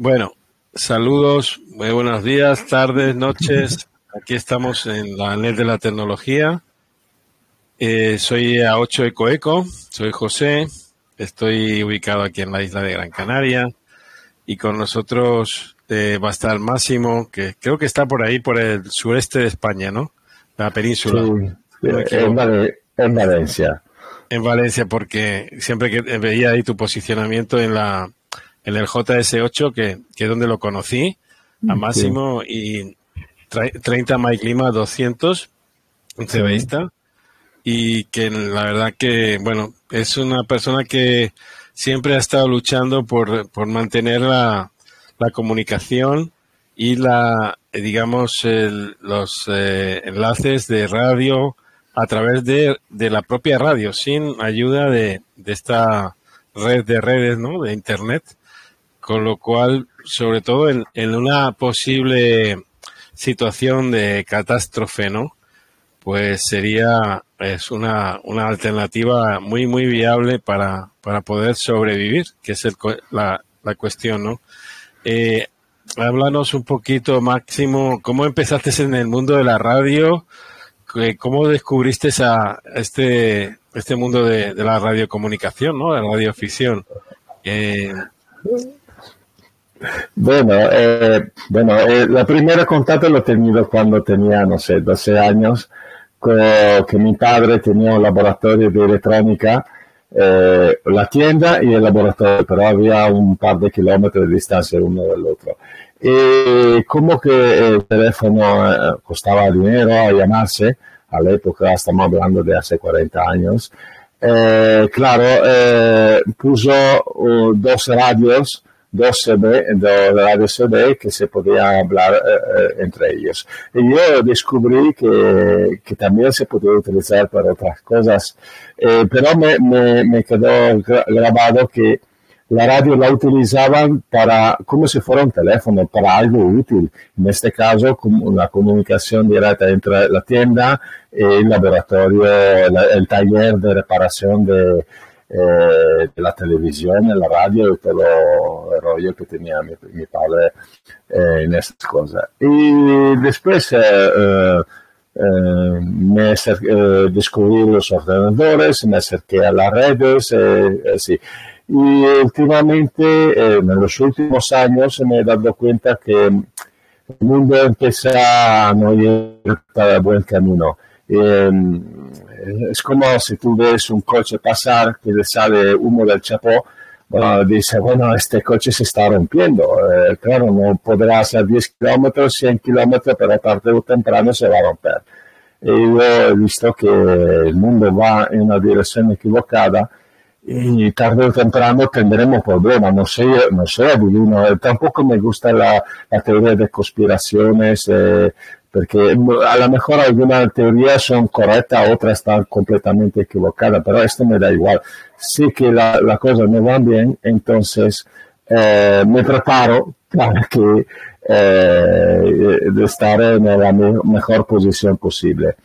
Bueno, saludos, muy buenos días, tardes, noches. Aquí estamos en la net de la tecnología. Eh, soy A8 Eco Eco, soy José, estoy ubicado aquí en la isla de Gran Canaria y con nosotros eh, va a estar Máximo, que creo que está por ahí, por el sureste de España, ¿no? La península. en, Valencia. En Valencia, porque siempre que veía ahí tu posicionamiento en la en el JS8, que, que es donde lo conocí, a Máximo, y 30 MyClima 200, un CBista, y que la verdad que, bueno, es una persona que siempre ha estado luchando por, por mantener la, la comunicación y la, digamos, los eh, enlaces de radio a través de, de, la propia radio, sin ayuda de, de, esta red de redes, ¿no? De Internet. Con lo cual, sobre todo en, en una posible situación de catástrofe, ¿no? Pues sería es una, una alternativa muy, muy viable para, para poder sobrevivir, que es el, la, la cuestión, ¿no? Eh, háblanos un poquito, Máximo, ¿cómo empezaste en el mundo de la radio? ¿Cómo descubriste a este, este mundo de, la radiocomunicación, ¿no? de la radioficción? Eh, bueno, eh, bueno eh, la primera contacto lo he tenido cuando tenía, no sé, 12 años, que mi padre tenía un laboratorio de electrónica eh, la tienda y el laboratorio, pero había un par de kilómetros de distancia uno del otro. Y como que el teléfono eh, costaba dinero a llamarse, a la época estamos hablando de hace 40 años, eh, claro, eh, puso uh, dos radios dos CB, de radio CB que se podía hablar eh, eh, entre ellos. Y yo descubrí que, que, también se podía utilizar para otras cosas, eh, pero me, me, me, quedó grabado que la radio la utilizaban para, como si fuera un teléfono, para algo útil. En este caso, como la comunicación directa entre la tienda y el laboratorio, el taller de reparación de, eh, la televisión, la radio y todo el rollo que tenía mi, mi padre eh, en estas cosas. Y después eh, eh, eh me acerqué, descubrí los ordenadores, me acerqué a las redes, así. Y últimamente, en los últimos años, me he dado cuenta que el mundo empieza a no ir por buen camino. Es como si tú ves un coche pasar que le sale humo del chapó, bueno, dice, bueno, este coche se está rompiendo. Eh, claro, no podrá hacer 10 kilómetros, 100 kilómetros, pero tarde o temprano se va a romper. Y yo he visto que el mundo va en una dirección equivocada y tarde o temprano tendremos problemas. No sé, no sé, adivino. Tampoco me gusta la, la teoría de conspiraciones. Eh, porque a lo mejor algunas teorías son correctas, otras están completamente equivocadas, pero esto me da igual. Sí que la, la cosa no va bien, entonces eh, me preparo para que eh, estar en la mejor posición posible.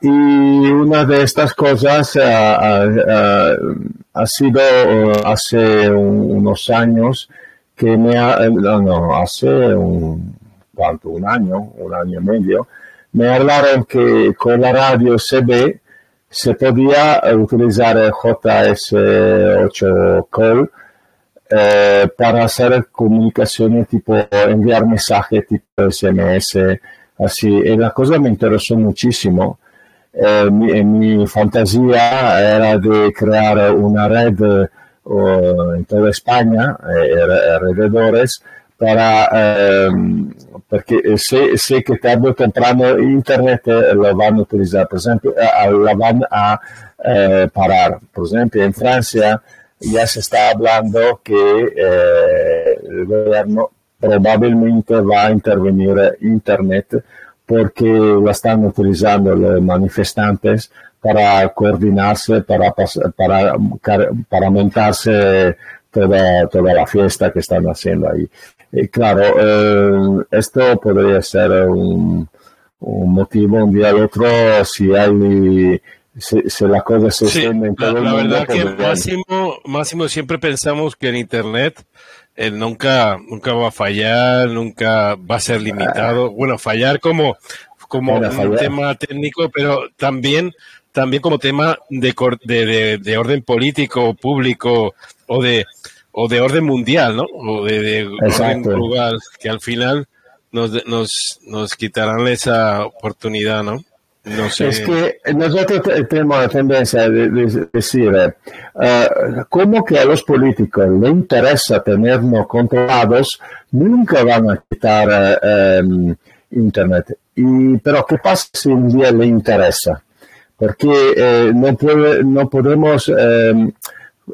Y una de estas cosas ha sido hace unos años que me ha, no, hace un, tanto un año, un año y medio, me hablaron que con la radio CB se podía utilizar el JS8 Call eh, para hacer comunicaciones tipo enviar mensajes tipo SMS, así. Y la cosa me interesó muchísimo. Eh, mi, mi, fantasía era de crear una red uh, en toda España, eh, alrededores, para ehm, perché se, se che tardi o temprano internet lo vanno a utilizzare, per esempio, la van a eh, parar. Por ejemplo, en Francia ya se está hablando que eh, el gobierno probablemente va a intervenir internet porque lo están utilizando los manifestantes para coordinarse, para, para, toda, toda la fiesta que están haciendo ahí claro, eh, esto podría ser un, motivo un día al otro si hay si, la cosa se sí, en todo la, el mundo. La verdad que Máximo, Máximo siempre pensamos que en Internet eh, nunca, nunca va a fallar, nunca va a ser limitado. Bueno, fallar como, como un tema técnico, pero también, también como tema de, de, de, orden político, público o de, o de orden mundial, ¿no? O de, orden global, que al final nos, nos, nos quitarán esa oportunidad, ¿no? No sé. Es que nosotros tenemos la tendencia de, decir, uh, como que a los políticos les interesa tenernos controlados, nunca van a quitar uh, Internet. Y, pero ¿qué pasa si un día le interesa? Porque eh, no, puede, no podemos eh,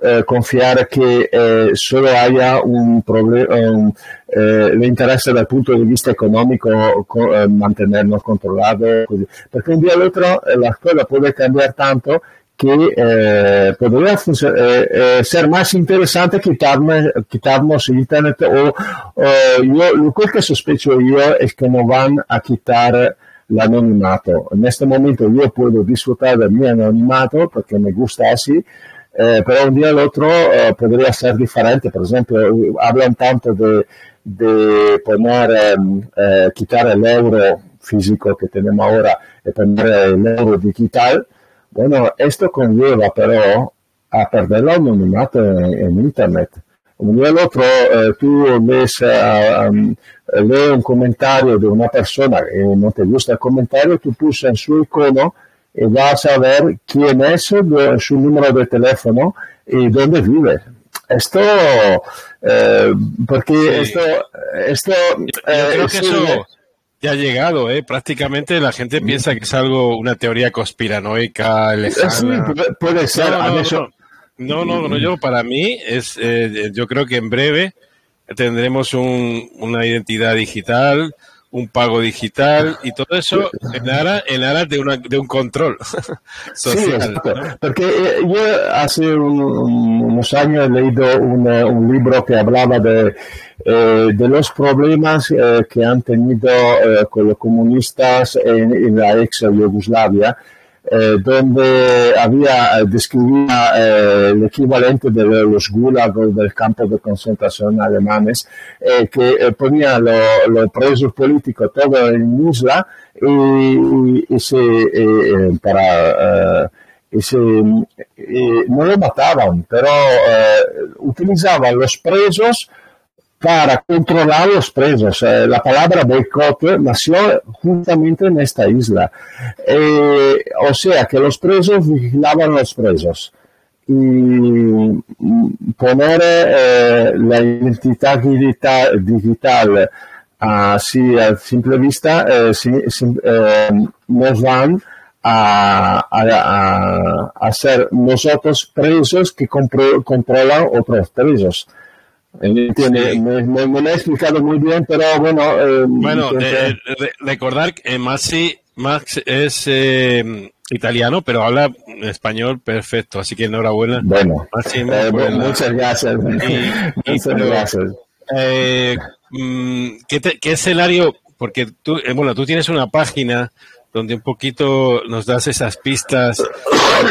eh, confiar que eh, solo haya un problema, eh, le interesa dal punto di vista economico co- eh, mantenernos controlados, perché un día al otro la scuola può cambiare tanto que eh, podría eh, eh, ser más interesante quitarme, quitarnos internet o, o yo, lo que sospecho yo es que no van a quitar l'anonimato. En este momento yo puedo disfrutar del mi anonimato porque me gusta así, eh, pero un día al otro eh, podría ser diferente. Por ejemplo, hablan tanto de, de poner, em, eh, quitar el euro físico que tenemos ahora y poner el euro digital. Bueno, esto conlleva pero a perder el anonimato en, en Internet. Un día al otro eh, tú ves, um, lees un comentario de una persona y no te gusta el comentario, tú pulsas en su icono y vas a ver quién es, su número de teléfono y dónde vive. Esto, eh, porque Sí. esto, esto, Yo eh, creo que sí, eso ya ha llegado, ¿eh? Prácticamente la gente piensa que es algo, una teoría conspiranoica, lejana. puede- puede ser. No, no, adesso- no, no, no, no, yo para mí es, eh, yo creo que en breve tendremos un, una identidad digital, un pago digital y todo eso en aras, en aras de, una, de un control Sí, social. ¿no? Porque eh, yo hace un- un- unos años he leído un, un libro que hablaba de, eh, de los problemas eh, que han tenido eh, con los comunistas en, en la ex Yugoslavia, eh, donde había, eh, describía eh, el equivalente de los gulagos del campo de concentración alemanes, eh, que eh, ponían los los presos políticos todo en isla y, y- y se, eh, eh, para, eh, y se, eh, no lo mataban, pero eh, utilizaban los presos para controlar los presos. Eh, la palabra boicot nació justamente en esta isla. Eh, o sea que los presos vigilaban los presos. Y mm, poner eh, la identidad digital, así a simple vista eh, eh, nos van a, a, a- a ser nosotros presos que controlan otros presos. Me, me- me lo he explicado muy bien, pero bueno. eh, Bueno, eh, re- recordar que Maxi, Max es eh, italiano, pero habla español perfecto, así que enhorabuena. bueno, eh, muchas gracias. Y- y muchas pero- gracias. Mm, ¿qué, te- qué escenario? Porque tú, eh, bueno, tú tienes una página donde un poquito nos das esas pistas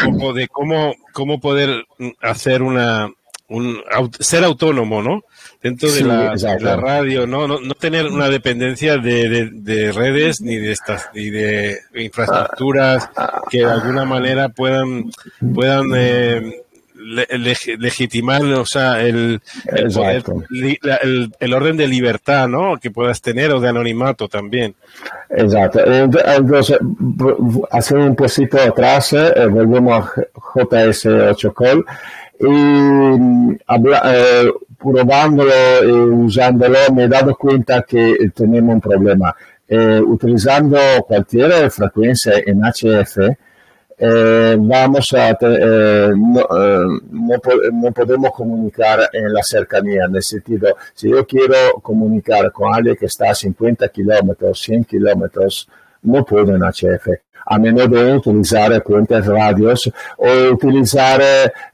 un poco de cómo, cómo poder mm, hacer una, un, aut- ser autónomo, ¿no? Dentro de, Sí, la, de la radio, ¿no? No, no tener una dependencia de, de- de redes ni de estas, ni de infraestructuras que de alguna manera puedan, puedan eh, le- leg- legitimar, o sea, el, el, poder, li- la- el, el orden de libertad, ¿no? Que puedas tener o de anonimato también. Exacto. Ent- Entonces, hacer un pasito atrás, eh, volvemos a JS8 Call y mm, habla- eh, probándolo y usándolo me he dado cuenta que tenemos un problema. Eh, utilizando cualquier frecuencia en HF, eh, vamos a te- eh, no, eh, no po- no podemos comunicar en la cercanía, en el sentido, si yo quiero con alguien que está a 50 kilómetros, 100 kilómetros, no puedo en HF, a menos de utilizar puentes radios o utilizar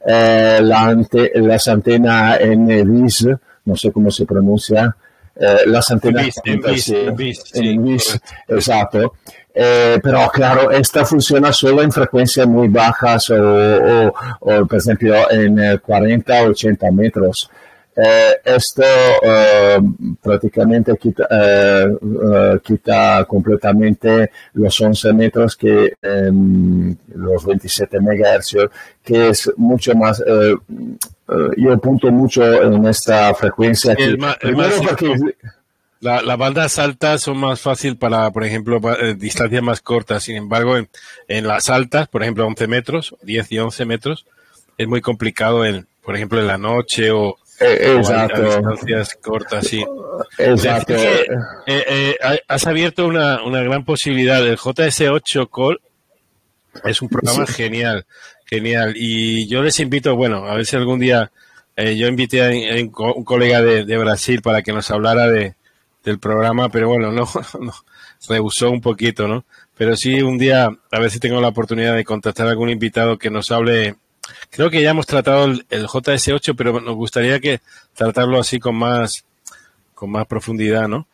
eh, la ante- las antenas NVIS, no sé cómo se pronuncia, eh, las antenas NVIS, NVIS, sí, NVIS, sí, NVIS, correcto. Exacto. Eh, pero claro, esta funciona solo en frecuencias muy bajas o, o- o, por ejemplo, en eh, 40 o 80 metros. Eh, esto eh, prácticamente quita, eh, quita, completamente los 11 metros que em, los 27 MHz, que es mucho más, yo apunto mucho en esta frecuencia. las bandas altas son más fácil para, por ejemplo, distancias más cortas. Sin embargo, en, en, las altas, por ejemplo, 11 metros, 10 y 11 metros, es muy complicado, en, por ejemplo, en la noche o, eh, exacto. distancias cortas, sí. Exacto. Eh, eh, has abierto una, una, gran posibilidad. El JS8 Call es un programa genial, genial. Y yo les invito, bueno, a ver si algún día yo invité a, un colega de, de, Brasil para que nos hablara de, del programa, pero bueno, no, no, rehusó un poquito, ¿no? Pero sí, un día, a ver si tengo la oportunidad de contactar a algún invitado que nos hable Creo que ya hemos tratado el, JS8, pero nos gustaría que tratarlo así con más, con más profundidad, ¿no?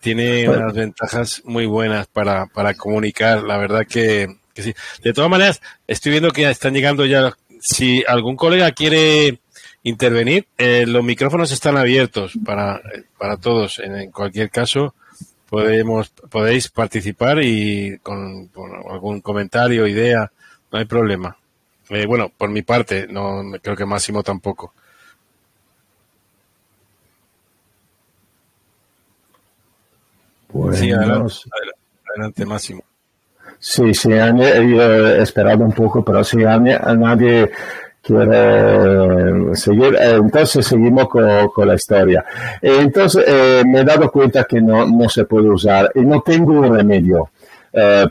Tiene unas ventajas muy buenas para, para comunicar, la verdad que, sí. De todas maneras, estoy viendo que están llegando ya, si algún colega quiere intervenir, eh, los micrófonos están abiertos para, para todos. En, cualquier caso, podemos, podéis participar y con, con algún comentario, idea, no hay problema. Eh, bueno, por mi parte, no creo que Máximo tampoco. Pues sí, adelante, adelante, Máximo. Sí, sí, yo he esperado un poco, pero si nadie quiere seguir, eh, entonces seguimos con, la historia. Entonces eh, me he dado cuenta que no, no se puede usar y no tengo un remedio.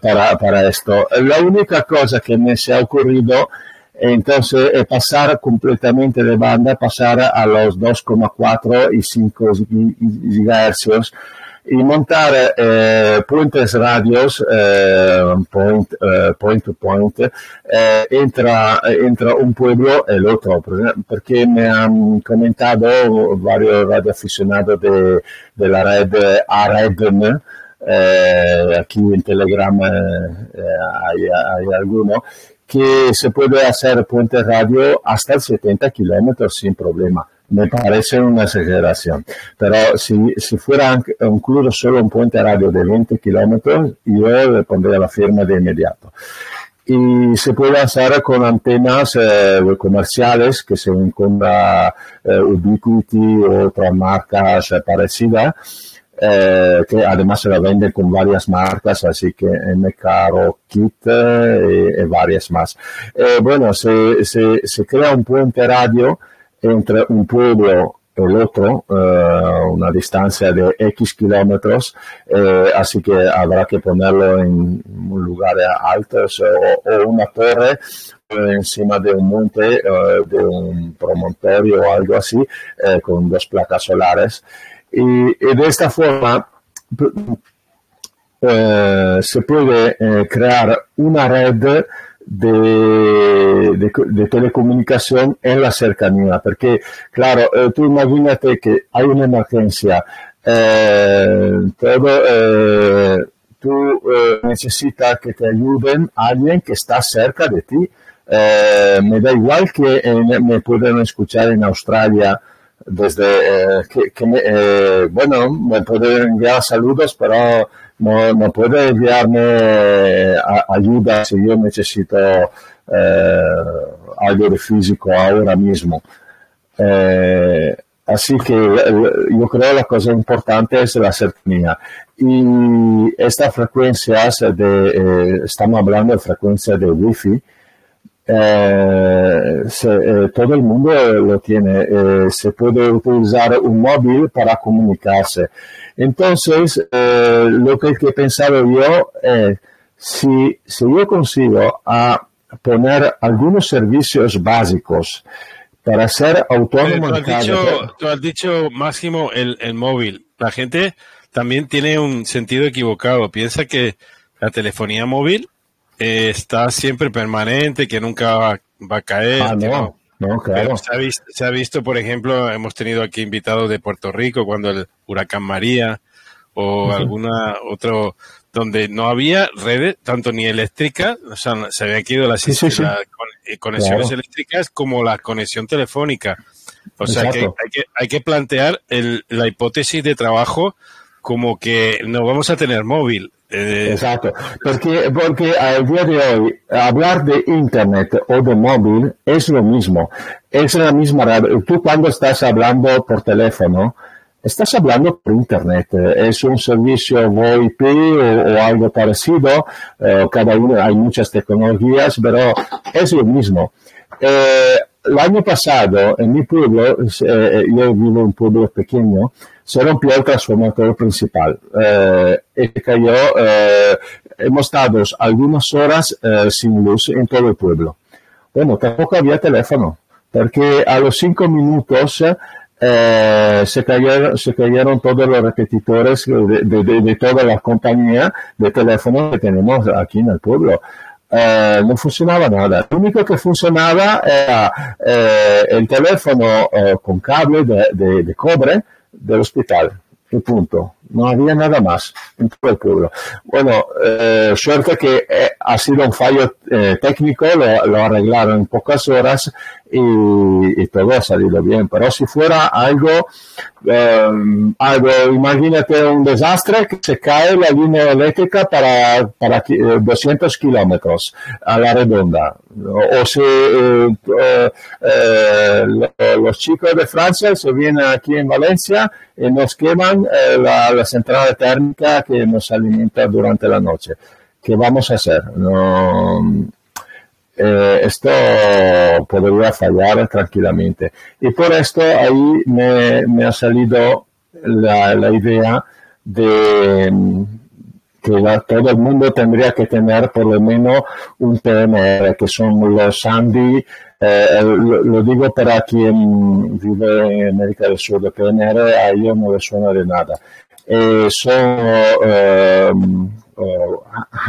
para, para esto. La única cosa que me se ha ocurrido entonces eh, pasar completamente de banda, pasar a los 2,4 y 5 GHz y montar eh, puentes radios eh, point, eh, point, to point eh, entra, entra un pueblo el otro porque me han comentado varios radioaficionados de, de red AREDN eh, aquí en Telegram hay, hay alguno que se puede hacer puente radio hasta 70 kilómetros sin problema. Me parece una exageración. Pero si, si fuera incluso solo un puente radio de 20 kilómetros, yo le pondría la firma de inmediato. Y se puede hacer con antenas eh, comerciales que se encuentra eh, Ubiquiti o otras marcas eh, parecidas eh, que además se la vende con varias marcas, así que MK Kit eh, y, varias más. Eh, bueno, se, se, crea un puente radio entre un pueblo y el otro, una distancia de X kilómetros, así que habrá que ponerlo en un lugar alto o, o una torre encima de un monte, de un promontorio o algo así, con dos placas solares. Y, de esta forma eh, se puede eh, crear una red de, de, telecomunicación en la cercanía, porque claro, eh, tú imagínate que hay una emergencia, todo, tú necesitas que te ayuden alguien que está cerca de ti. me da igual que me puedan escuchar en Australia desde eh, que, me, eh, bueno, me puede enviar saludos, pero no, no puede enviarme eh, ayuda si yo necesito algo de físico ahora mismo. así que yo creo la cosa importante es la cercanía. Y estas frecuencias de, estamos hablando de frecuencias de Wi-Fi, eh, se, eh, todo el mundo lo tiene, eh, se puede utilizar un móvil para comunicarse. Entonces, eh, lo que he pensado yo es, si, si yo consigo a poner algunos servicios básicos para ser autónomo. Tú has, dicho, tú has dicho, Máximo, el, el móvil. La gente también tiene un sentido equivocado. Piensa que la telefonía móvil eh, está siempre permanente, que nunca va, a caer. Ah, no, no, claro. Se ha, visto, se ha, visto, por ejemplo, hemos tenido aquí invitados de Puerto Rico cuando el huracán María o alguna otro donde no había redes, tanto ni eléctricas, o sea, se habían ido las, conexiones eléctricas como la conexión telefónica. O sea que hay, que hay que plantear el, la hipótesis de trabajo como que no vamos a tener móvil. Eh, Exacto, porque, porque al día de hoy hablar de Internet o de móvil es lo mismo, es la misma. Tú cuando estás hablando por teléfono, estás hablando por Internet, es un servicio VoIP o, algo parecido, eh, cada uno hay muchas tecnologías, pero es lo mismo. Eh, el año pasado en mi pueblo, yo vivo en un pueblo pequeño, se rompió el transformador principal eh, y cayó, eh, hemos estado algunas horas eh, sin luz en todo el pueblo. Bueno, tampoco había teléfono, porque a los cinco minutos se, cayeron, se cayeron todos los repetidores de, de, toda la compañía de teléfono que tenemos aquí en el pueblo. no funcionaba nada. Lo único que funcionaba era el teléfono con cable de, de cobre del hospital. Y punto. No había nada más en todo el pueblo. Bueno, eh, suerte que eh, ha sido un fallo eh, técnico, lo, arreglaron en pocas horas y, todo ha salido bien. Pero si fuera algo, eh, algo, imagínate un desastre que se cae la línea eléctrica para, para 200 eh, kilómetros a la redonda. O, si los chicos de Francia se vienen aquí en Valencia y nos queman la central térmica que nos alimenta durante la noche. ¿Qué vamos a hacer? No, eh, esto podría fallar tranquilamente. Y por esto ahí me, ha salido la, idea de que todo el mundo tendría que tener por lo menos un PNR, que son los Sandy, eh, lo, digo para quien vive en América del Sur, de PNR a ellos no les suena de nada. Eh, son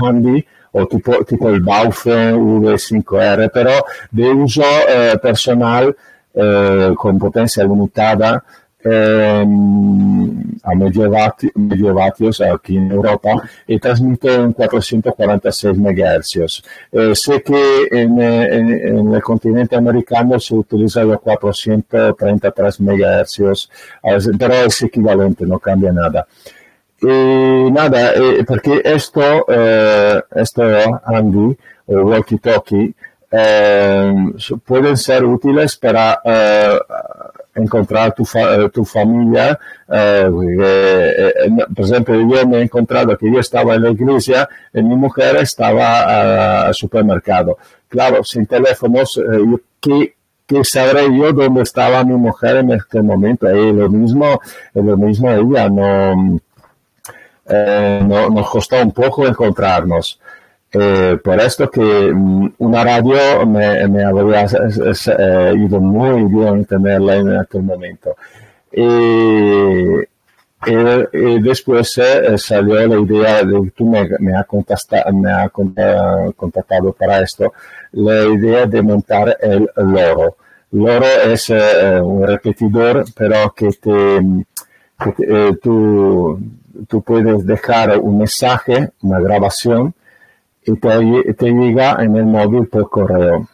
handy, o tipo, tipo il Baufen V5R, però di uso eh, personal eh, con potenza limitata ehm, a medio, vati, medio vatios aquí en Europa y transmite en 446 MHz. Eh, sé que en, en, en, el continente americano se utiliza los 433 MHz, pero es equivalente, no cambia nada. Y nada, eh, porque esto, eh, esto Andy o walkie talkie eh, pueden ser útiles para eh, encontrar tu, fa tu familia. Por ejemplo, yo me he encontrado que yo estaba en la iglesia y mi mujer estaba al supermercado. Claro, sin teléfonos, ¿qué, ¿qué sabré yo dónde estaba mi mujer en este momento? Y lo mismo, lo mismo ella, no eh, no, nos costó un poco encontrarnos. Eh, por esto que mm, una radio me, me habría eh, ido muy bien tenerla en aquel momento. Y, y, después eh, salió la idea de tú me, me has me ha contactado para esto, la idea de montar el loro. Loro es un repetidor, pero que te, que tú tú puedes dejar un mensaje, una grabación, y te, llega en el móvil por correo.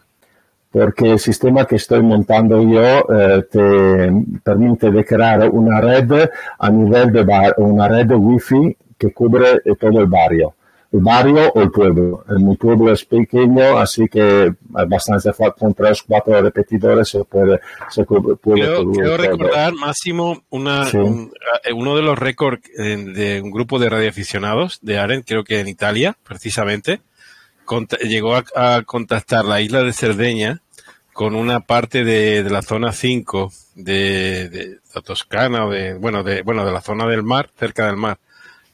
Porque el sistema que estoy montando yo eh, te permite crear una red a nivel de bar, una red wifi que cubre todo el barrio el barrio o el pueblo. Mi pueblo es pequeño, así que hay bastante con tres, cuatro repetidores se puede, se puede quiero, recordar, Máximo, una, eh, uno de los récords de un grupo de radioaficionados de Aren, creo que en Italia, precisamente, llegó a, contactar la isla de Cerdeña con una parte de, la zona 5 de, de, la Toscana o de, bueno, de, bueno, de la zona del mar, cerca del mar,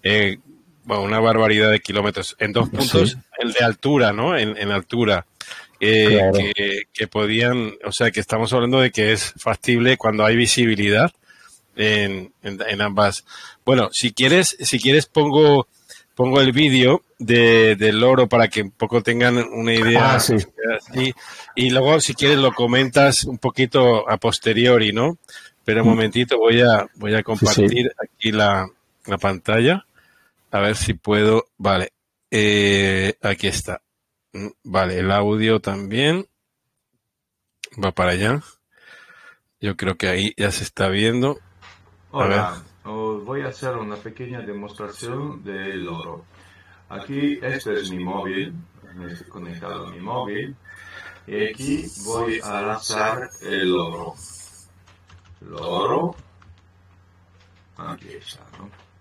eh, bueno, una barbaridad de kilómetros. En dos puntos, el de altura, ¿no? En, altura. Eh, que, podían, o sea, que estamos hablando de que es factible cuando hay visibilidad en, en, ambas. Bueno, si quieres, si quieres pongo, pongo el vídeo de, del loro para que un poco tengan una idea. Ah, y luego, si quieres, lo comentas un poquito a posteriori, ¿no? Pero un mm. momentito, voy a, voy a compartir aquí la, la pantalla. A ver si puedo. Vale. Eh, aquí está. Vale, el audio también. Va para allá. Yo creo que ahí ya se está viendo. Hola, os voy a hacer una pequeña demostración del oro. Aquí este es mi móvil, estoy conectado a mi móvil. Y aquí voy a lanzar el oro. El oro. Aquí está, ¿no?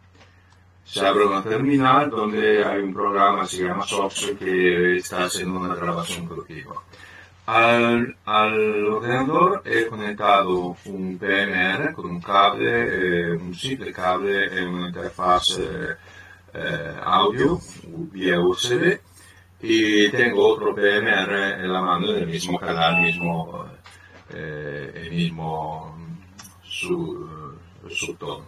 Se abre una terminal donde hay un programa, se llama Software, que está haciendo una grabación contigo. Al, ordenador he conectado un PMR con un cable, eh, un simple cable e una interfaz eh, eh, audio vía USB y tengo otro PMR en la mano del mismo canal, mismo, eh, el mismo su, subtono.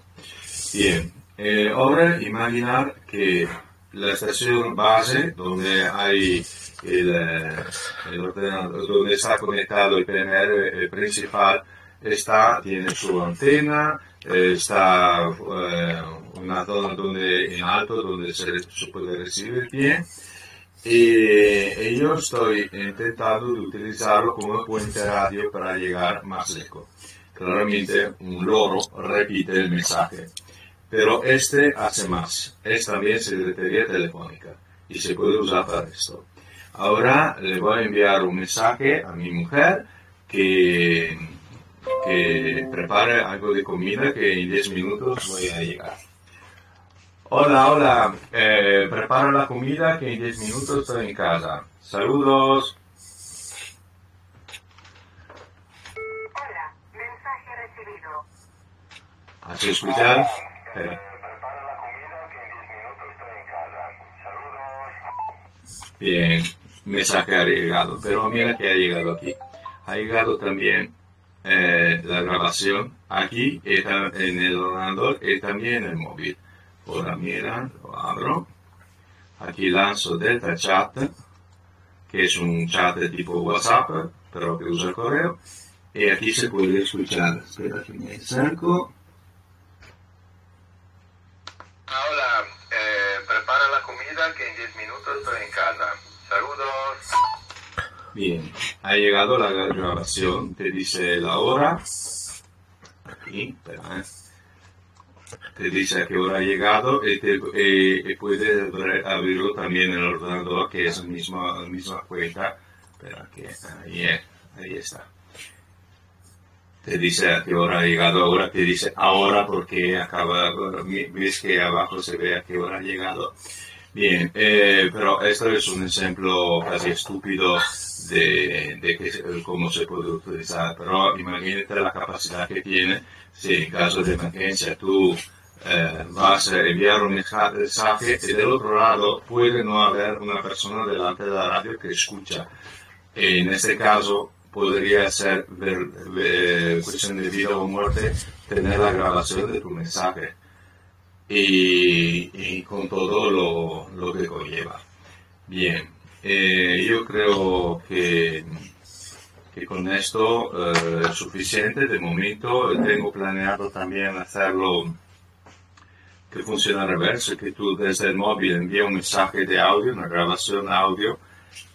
Bien, eh, ahora imaginar que la estación base donde hay el, el ordenador, donde está conectado el PMR principal, está, tiene su antena, está una zona donde, en alto donde se, se puede recibir bien y yo estoy intentando utilizarlo como puente radio para llegar más lejos. Claramente un loro repite el mensaje, pero este hace más. Es también secretaría telefónica y se puede usar para esto. Ahora le voy a enviar un mensaje a mi mujer que, que prepare algo de comida que en 10 minutos voy a llegar. Hola, hola. Eh, preparo la comida que en 10 minutos estoy en casa. Saludos. Hola, mensaje recibido. ¿Has escuchado? Espera. Prepara la comida que en 10 minutos estoy en casa. Saludos. Bien, mensaje ha llegado, pero mira que ha llegado aquí. Ha llegado también eh, la grabación aquí está en el ordenador y también en el móvil. Ahora mira, lo abro. Aquí lanzo Delta Chat, que es un chat de tipo WhatsApp, pero que usa el correo. Y aquí se puede escuchar. Espera que me acerco. Hola, eh, prepara la comida que en 10 minutos estoy en casa. Saludos. Bien, ha llegado la grabación, te dice la hora. Aquí, espera, eh. Te dice a qué hora ha llegado y, te, y- y puedes abrir- abrirlo también en el ordenador, que es la misma, la misma cuenta. Espera, que ahí, ahí está. Te dice a qué hora ha llegado, ahora te dice ahora porque acaba, ves que abajo se ve a qué hora ha llegado. Bien, eh, pero esto es un ejemplo casi estúpido de, de que, cómo se puede utilizar, pero imagínate la capacidad que tiene si en caso de emergencia tú eh, vas a enviar un mensaje y del otro lado puede no haber una persona delante de la radio que escucha. En este caso podría ser ver- cuestión de vida o muerte tener la grabación de tu mensaje y, y con todo lo, lo que conlleva. Bien, eh, yo creo que, que con esto eh, es suficiente. De momento tengo planeado también hacerlo que funcione al reverso, que tú desde el móvil envíes un mensaje de audio, una grabación audio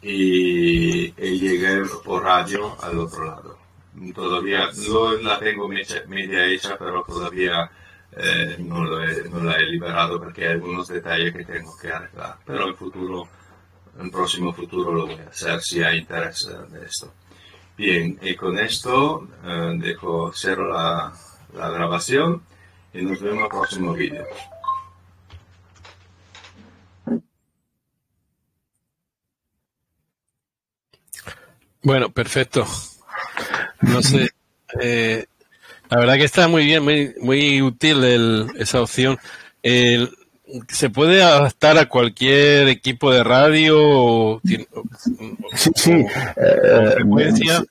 y, y llegue por radio al otro lado. Todavía no la tengo media, hecha, pero todavía eh, no, lo he- no la he liberado porque hay algunos detalles que tengo que arreglar. Pero en futuro, en próximo futuro lo voy a hacer si hay interés de esto. Bien, y con esto eh, dejo cierro la, la grabación y nos vemos en el próximo vídeo. Bueno, perfecto. No sé. eh, la verdad que está muy bien, muy, muy útil el- esa opción. El- ¿Se puede adaptar a cualquier equipo de radio o, Sí, sí. o eh, frecuencia?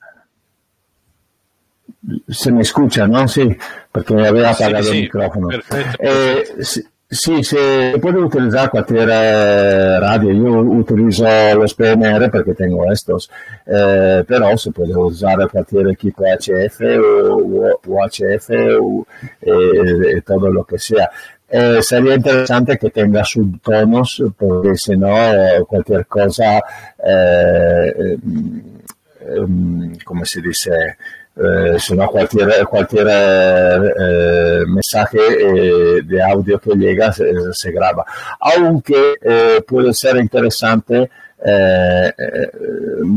se me escucha, ¿no? Sí, porque me había apagado sí, el micrófono. perfecto. Eh, sí, sí, se puede utilizar cualquier eh, radio. Yo utilizo los PMR porque tengo estos, eh, pero se puede usar cualquier equipo HF o, UHF o eh, todo lo que sea. Eh, sería interesante que tenga subtonos porque si no eh, cualquier cosa, eh, eh, em, come si dice, eh, sino cualquier, cualquier eh, mensaje de audio que llega se, se graba. Aunque puede ser interesante eh, eh,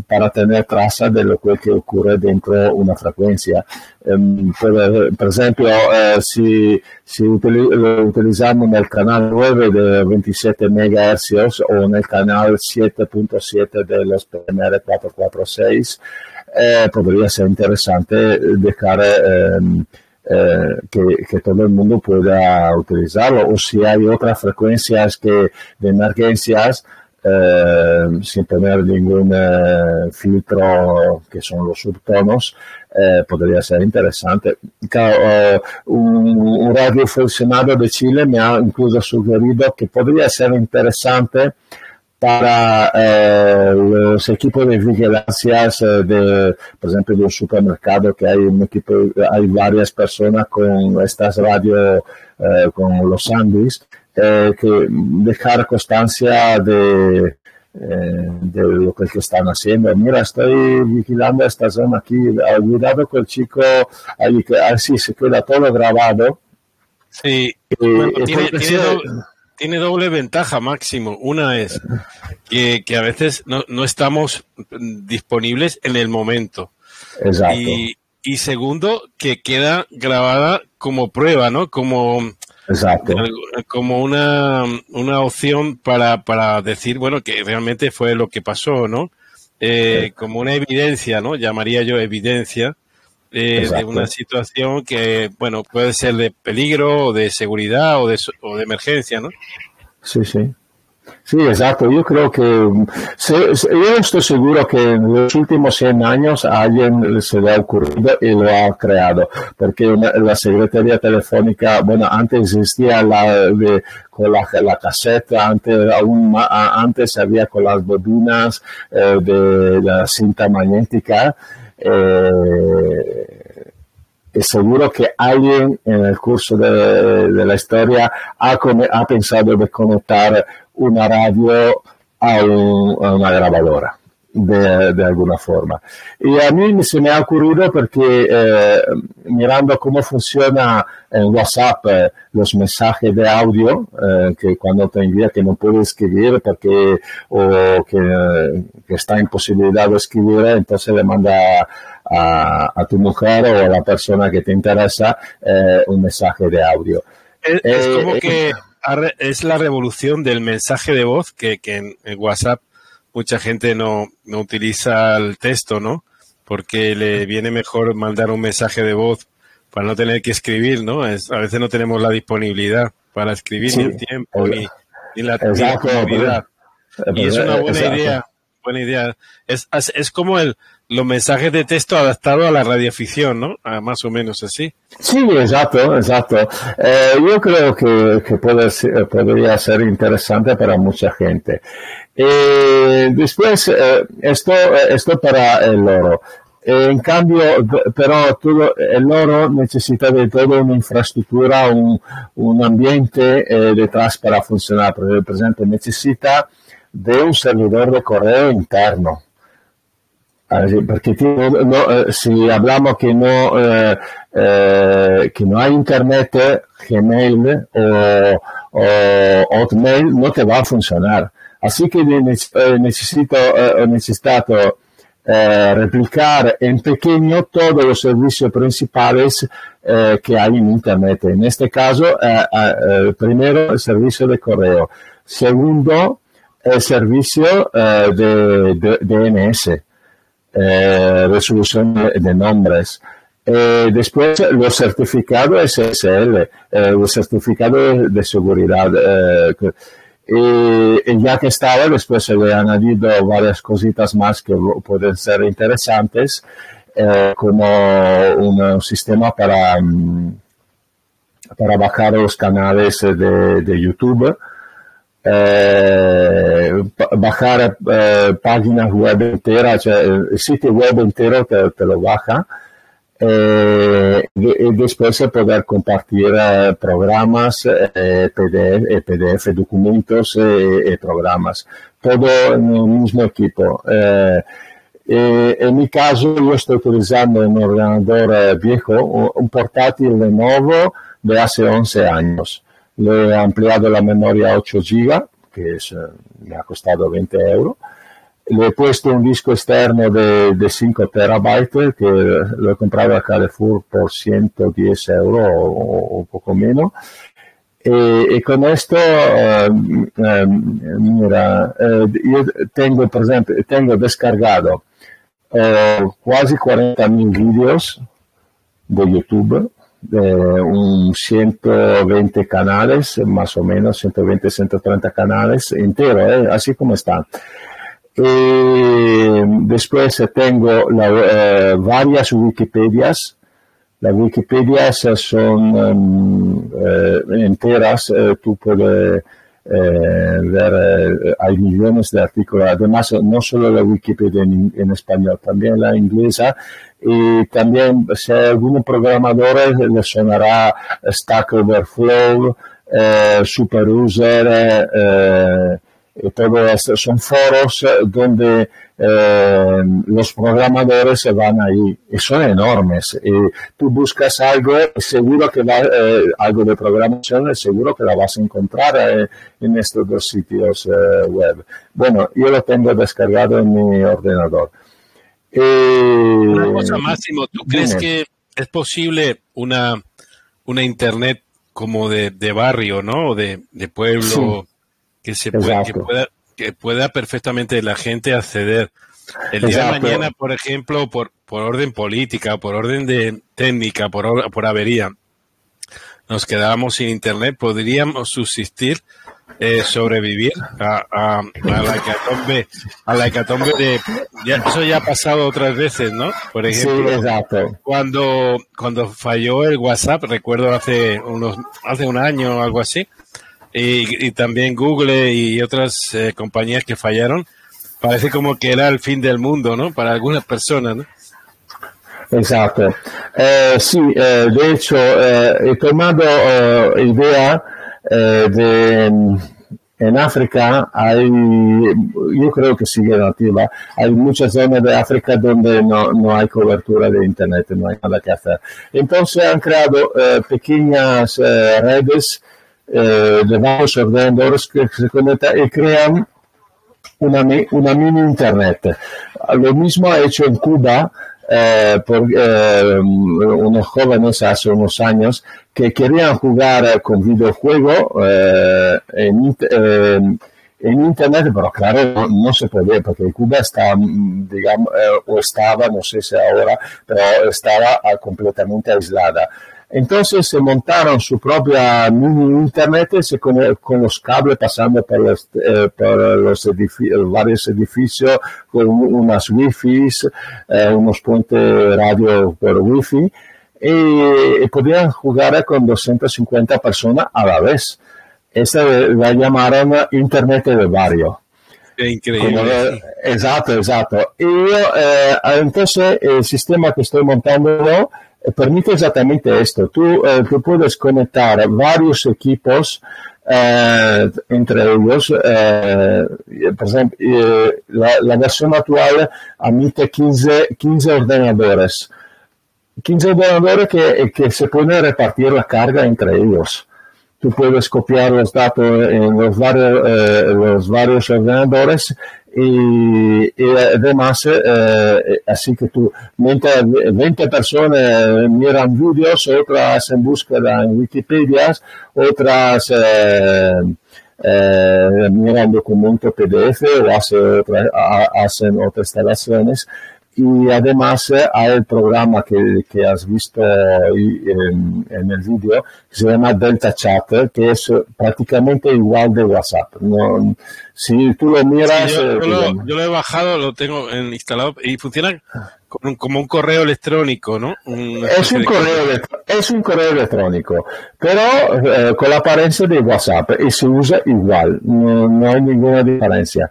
para tener traza de lo que ocurre dentro una frecuencia. Um, per, per, esempio, eh, si, si utili- lo utilizziamo nel canale 9 de 27 MHz o nel canale 7.7 dello SPMR 446, eh, podría ser interesante dejar ehm, eh, que, que, todo el mundo pueda utilizarlo. O si hay otras frecuencias que, de emergencias, eh, sin tener ningún eh, filtro que son los subtonos, eh, podría ser interesante. Claro, un, un radioaficionado de Chile me ha incluso sugerido que podría ser interesante para eh, los equipos de vigilancia de, por ejemplo, de un supermercado que hay un equipo, hay varias personas con estas radios, eh, con los Andis, eh, que dejar constancia de, eh, de lo que están haciendo. Mira, estoy vigilando esta zona aquí, cuidado con el chico, ahí, que así se queda todo grabado. Sí, bueno, tiene, tiene, tiene, doble, ventaja, Máximo. Una es que, que a veces no, no, estamos disponibles en el momento. Exacto. Y, y segundo, que queda grabada como prueba, ¿no? Como Exacto. Como una, una opción para, para decir, bueno, que realmente fue lo que pasó, ¿no? Eh. Como una evidencia, ¿no? Llamaría yo evidencia eh, de una situación que, bueno, puede ser de peligro o de seguridad o de, o de emergencia, ¿no? Sí, sí. Sí, exacto. Yo creo que yo estoy seguro que en los últimos 100 años a alguien se le ha ocurrido y lo ha creado, porque una, la secretaría telefónica, bueno, antes existía la de, con la, la caseta, antes aún antes había con las bobinas eh, de la cinta magnética. Eh, es seguro que alguien en el curso de, de la historia ha, ha, pensado de conectar una radio a, un, a una grabadora. De, de, alguna forma. Y a mí se me ha ocurrido porque eh, mirando cómo funciona en WhatsApp eh, los mensajes de audio, eh, que cuando te envía que no puedes escribir porque o que, que está en posibilidad de escribir, entonces le manda a, a, tu mujer o a la persona que te interesa un mensaje de audio. Es, es como que es la revolución del mensaje de voz que, que en, WhatsApp mucha gente no, no utiliza el texto, ¿no? Porque le viene mejor mandar un mensaje de voz para no tener que escribir, ¿no? Es, a veces no tenemos la disponibilidad para escribir, sí, ni el tiempo, ni, ni, la disponibilidad. Y es una buena exacto. idea, buena idea. Es, es como el, los mensajes de texto adaptados a la radioficción, ¿no? Ah, más o menos así. Sí, exacto, exacto. Eh, yo creo que, que puede ser, podría ser interesante para mucha gente. Eh, después, eh, esto, esto para el oro. En cambio, pero todo, el oro necesita de toda una infraestructura, un, un ambiente eh, detrás para funcionar. Por ejemplo, necesita de un servidor de correo interno. Porque no, si hablamos que no, eh, eh, que no hay internet, Gmail o, Hotmail no te va a funcionar. Así que necesito, eh, necesito eh, replicar en pequeño todos los servicios principales eh, que hay en Internet. En este caso, primero el servicio de correo. Segundo, el servicio de, de, DNS. Eh, resolución de, nombres. Eh, después, los certificados SSL, eh, los certificados de, seguridad. y, ya que estaba, después se le han añadido varias cositas más que pueden ser interesantes, como un sistema para, para bajar los canales de, de YouTube. Eh, bajar eh, páginas web enteras, el sitio web entero te, lo baja eh, y después poder compartir programas, PDF, PDF, documentos y programas, todo en el mismo equipo. En mi caso yo estoy utilizando un ordenador viejo, un portátil Lenovo de hace 11 años. Le he ampliado la memoria a 8 GB, es, me ha costado 20 euros le he puesto un disco externo de 5 terabytes que lo he comprado a Carrefour por 110 euros o, un poco menos. E, y con esto, eh, eh, mira, eh, yo tengo, ejemplo, tengo descargado quasi 40.000 vídeos de YouTube, un 120 canales, más o menos, 120, 130 canales enteros, así como están. Y después tengo la, eh, varias Wikipedias. Las Wikipedias son eh, enteras, eh, tú puedes ver, hay millones de artículos. Además, no solo la Wikipedia en, español, también la inglesa. Y también, si a algunos programadores le sonará Stack Overflow, SuperUser, todo esto son foros eh, donde eh, los programadores se van ahí y son enormes. Y tú buscas algo, seguro que va, eh, algo de programación, seguro que la vas a encontrar en estos dos sitios web. Bueno, yo lo tengo descargado en mi ordenador. una cosa, Máximo, ¿tú crees que es posible una, una internet como de, de barrio, ¿no? O de, de pueblo que se pueda, que pueda, que pueda perfectamente la gente acceder. El día de mañana, por ejemplo, por, por orden política, por orden de técnica, por, por avería, nos quedábamos sin internet, podríamos subsistir, eh, sobrevivir a, a, la hecatombe, a la hecatombe de, ya, eso ya ha pasado otras veces, ¿no? Por ejemplo, cuando, cuando falló el WhatsApp, recuerdo hace unos, hace un año o algo así, y, también Google y otras eh, compañías que fallaron, parece como que era el fin del mundo, ¿no? Para algunas personas, ¿no? Exacto. Eh, sí, eh, de hecho, he tomado idea de en África hay, yo creo que sigue nativa, hay muchas zonas de África donde no, no, hay cobertura de Internet, no hay nada que hacer. Entonces han creado pequeñas redes eh, de varios ordenadores que se conectan y crean una, una mini internet. Lo mismo ha hecho en Cuba eh, por eh, unos jóvenes hace unos años que querían jugar con videojuegos en, en Internet, pero claro, no, se puede, porque Cuba está, digamos, o estaba, no sé si ahora, pero estaba completamente aislada. Entonces se montaron su propia mini internet con, los cables pasando por los, eh, los varios edificios con unas wifi, eh, unos puentes radio por wifi y, podían jugar con 250 personas a la vez. Esta la llamaron Internet de barrio. Increíble. exacto, exacto. Y eh, entonces el sistema que estoy montando permite exactamente esto. Tú, eh, puedes conectar varios equipos eh, entre ellos. Eh, por ejemplo, la, versión actual admite 15, 15 ordenadores. 15 ordenadores que, que se pueden repartir la carga entre ellos tú puedes copiar los datos en los varios, los varios ordenadores y, además, eh, así que tú, mientras 20 personas miran vídeos, otras hacen búsqueda en Wikipedia, otras eh, eh, miran documentos PDF o hacen, hacen otras instalaciones y además eh, hay el programa que, que has visto en, en, el vídeo que se llama Delta Chat, que es prácticamente igual de WhatsApp. No, si tú lo miras... yo, eh, lo, yo, lo, he bajado, lo tengo instalado y funciona como un correo electrónico, ¿no? es, un correo, es un correo electrónico, pero eh, con la apariencia de WhatsApp y se usa igual, no, no hay ninguna diferencia.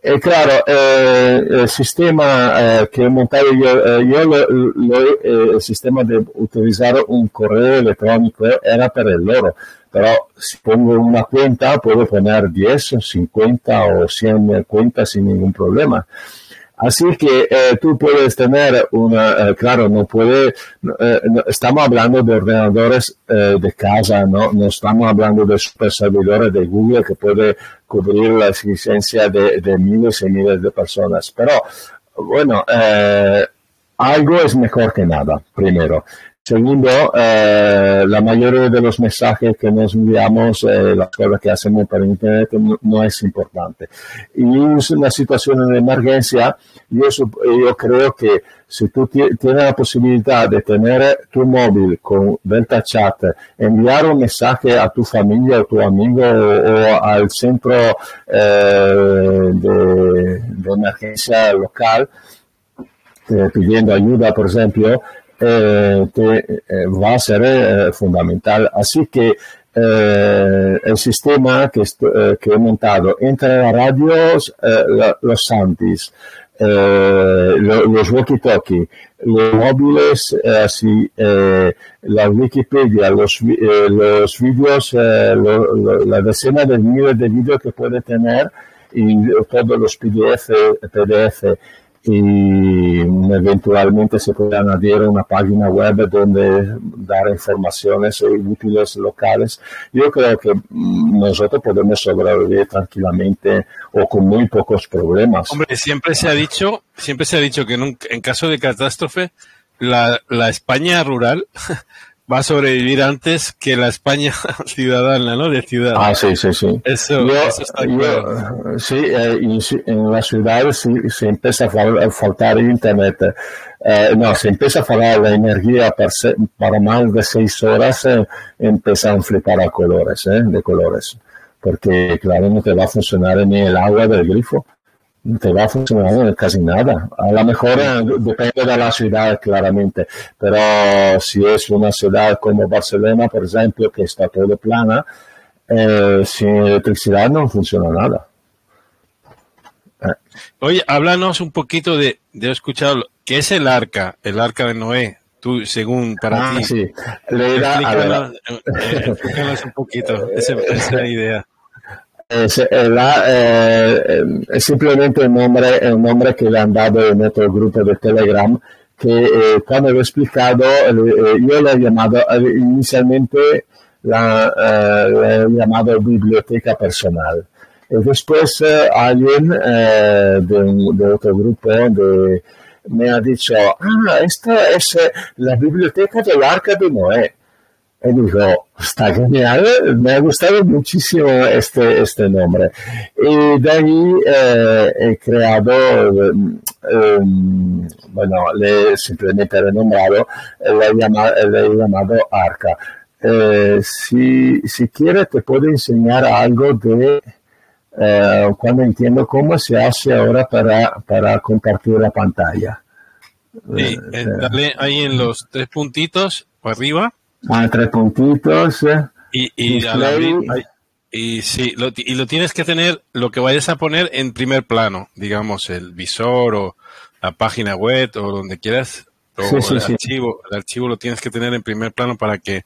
E claro, eh, el sistema eh, que he montado yo, eh, yo lo, eh, el sistema de utilizar un correo electrónico era para el loro, pero si pongo una cuenta puedo poner 10, 50 o 100 cuentas sin ningún problema. Así que eh, tú puedes tener una, eh, claro, no puede, eh, estamos hablando de ordenadores de casa, ¿no? no estamos hablando de super servidores de Google que puede cubrir la existencia de, de miles y miles de personas. Pero, bueno, algo es mejor que nada, primero. Segundo, eh, la mayoría de los mensajes que nos enviamos, eh, las cosas que hacemos por Internet no, es importante. Y en una situación de emergencia, yo creo que si tú tienes la posibilidad de tener tu móvil con Delta Chat, enviar un mensaje a tu familia o tu amigo o, al centro eh, de, de, emergencia local, eh, pidiendo ayuda, por ejemplo, eh, eh, va a ser eh, fundamental. Así que el sistema que, que, he montado entre las radios, los Santis, los walkie-talkie, los móviles, así, la Wikipedia, los, los vídeos, la decena de miles de vídeos que puede tener y todos los PDF, PDF y eventualmente se puede añadir una página web donde dar informaciones útiles locales. Yo creo que nosotros podemos sobrevivir tranquilamente o con muy pocos problemas. Hombre, siempre se ha dicho, siempre se ha dicho que en, en caso de catástrofe, la, la España rural va a sobrevivir antes que la España ciudadana, ¿no? De ciudad. Ah, sí, sí, sí. Eso, está claro. Sí, eh, en la ciudad sí, se empieza a faltar internet. Eh, no, se empieza a faltar la energía para, más de seis horas, eh, empiezan a flipar a colores, eh, de colores. Porque, claro, no te va a funcionar ni el agua del grifo te va a funcionar casi nada. A lo mejor eh, depende de la ciudad, claramente, pero si es una ciudad como Barcelona, por ejemplo, que está todo plana, eh, sin electricidad no funciona nada. Eh. Oye, háblanos un poquito de, de escuchado, ¿qué es el arca, el arca de Noé? Tú, según para ah, ti. Sí, le explícanos, un poquito esa, esa idea es, eh, es simplemente un nombre, un nombre que le han dado en nuestro grupo de Telegram, que eh, cuando lo he explicado, eh, yo le he llamado, inicialmente la, llamado biblioteca personal. Y después alguien de, de, otro grupo de, me ha dicho, ah, esta es la biblioteca del Arca de Noé. Y dijo, está genial, me ha gustado muchísimo este, este nombre. Y de ahí eh, he creado, eh, bueno, le simplemente renombrado, le he llamado, le he llamado Arca. Eh, si, si quieres, te puedo enseñar algo de cuando entiendo cómo se hace ahora para, para compartir la pantalla. Sí, dale ahí en los tres puntitos arriba a tres puntitos. Y, y, y sí, lo, y lo tienes que tener, lo que vayas a poner en primer plano, digamos, el visor o la página web o donde quieras, o el archivo, el archivo lo tienes que tener en primer plano para que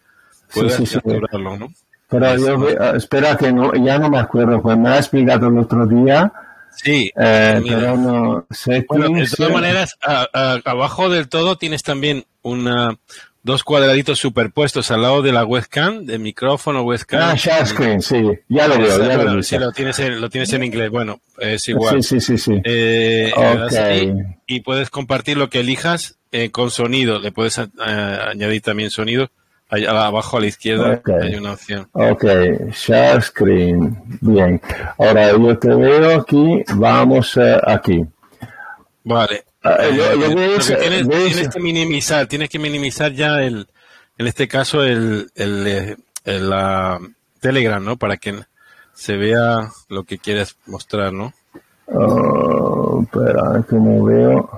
puedas capturarlo, ¿no? Pero yo, espera que no, ya no me acuerdo, pues me ha explicado el otro día. Sí, eh, pero no sé. Bueno, de todas maneras, abajo del todo tienes también una, dos cuadraditos superpuestos al lado de la webcam, de micrófono, webcam. Ah, share screen, sí, ya lo veo, ya lo Sí, lo tienes, en, lo tienes en inglés, bueno, es igual. Sí, sí, sí, sí. Eh, y puedes compartir lo que elijas eh, con sonido, le puedes eh, añadir también sonido. Allá abajo a la izquierda hay una opción. Ok, share screen, bien. Ahora yo te veo aquí, vamos aquí. Vale, Ah, eh, tienes, que minimizar, tienes que minimizar ya el, en este caso el, el, la Telegram, ¿no? Para que se vea lo que quieres mostrar, ¿no? Oh, espera, que no veo.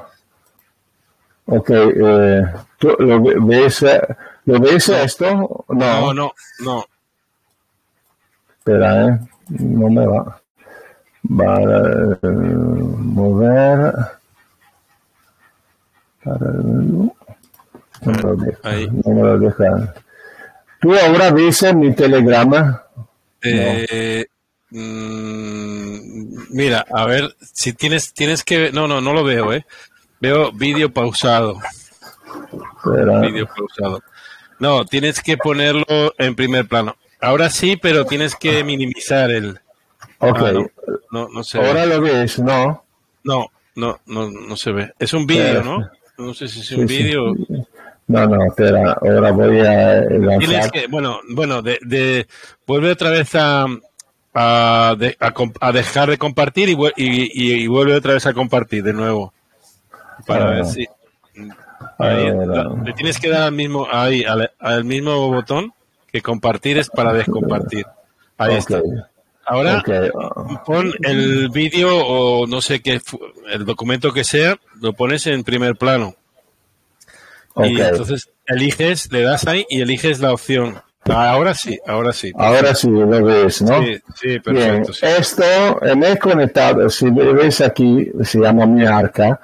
Ok, eh, ¿tú lo ves, ¿lo ves esto? No, no, no. Espera, eh, no me va. Va No me lo deja. ¿Tú ahora ves mi telegrama? Eh, Mm, mira, a ver, si tienes, tienes que, no, no, no lo veo, eh. Veo vídeo pausado. Vídeo pausado. No, tienes que ponerlo en primer plano. Ahora sí, pero tienes que minimizar el. Ok. Ah, no, no, se Ahora lo ves, ¿no? No, no, no, no se ve. Es un vídeo, ¿no? No sé si es un vídeo. No, no, espera, ahora voy a lanzar. Tienes que, bueno, bueno, de, de, vuelve otra vez a, a, de, a, a dejar de compartir y, y, y, vuelve otra vez a compartir de nuevo. Para ver si. Ahí, le tienes que dar al mismo, ahí, al, al, mismo botón que compartir es para descompartir. Ahí okay. está. Ahora okay. pon el vídeo o no sé qué, el documento que sea, lo pones en primer plano. Okay. Y entonces eliges, le das ahí y eliges la opción. Ahora sí, ahora sí. Ahora sí lo ves, ¿no? Sí, sí perfecto. Bien. Sí. Esto me he conectado, si ves aquí, se llama mi arca,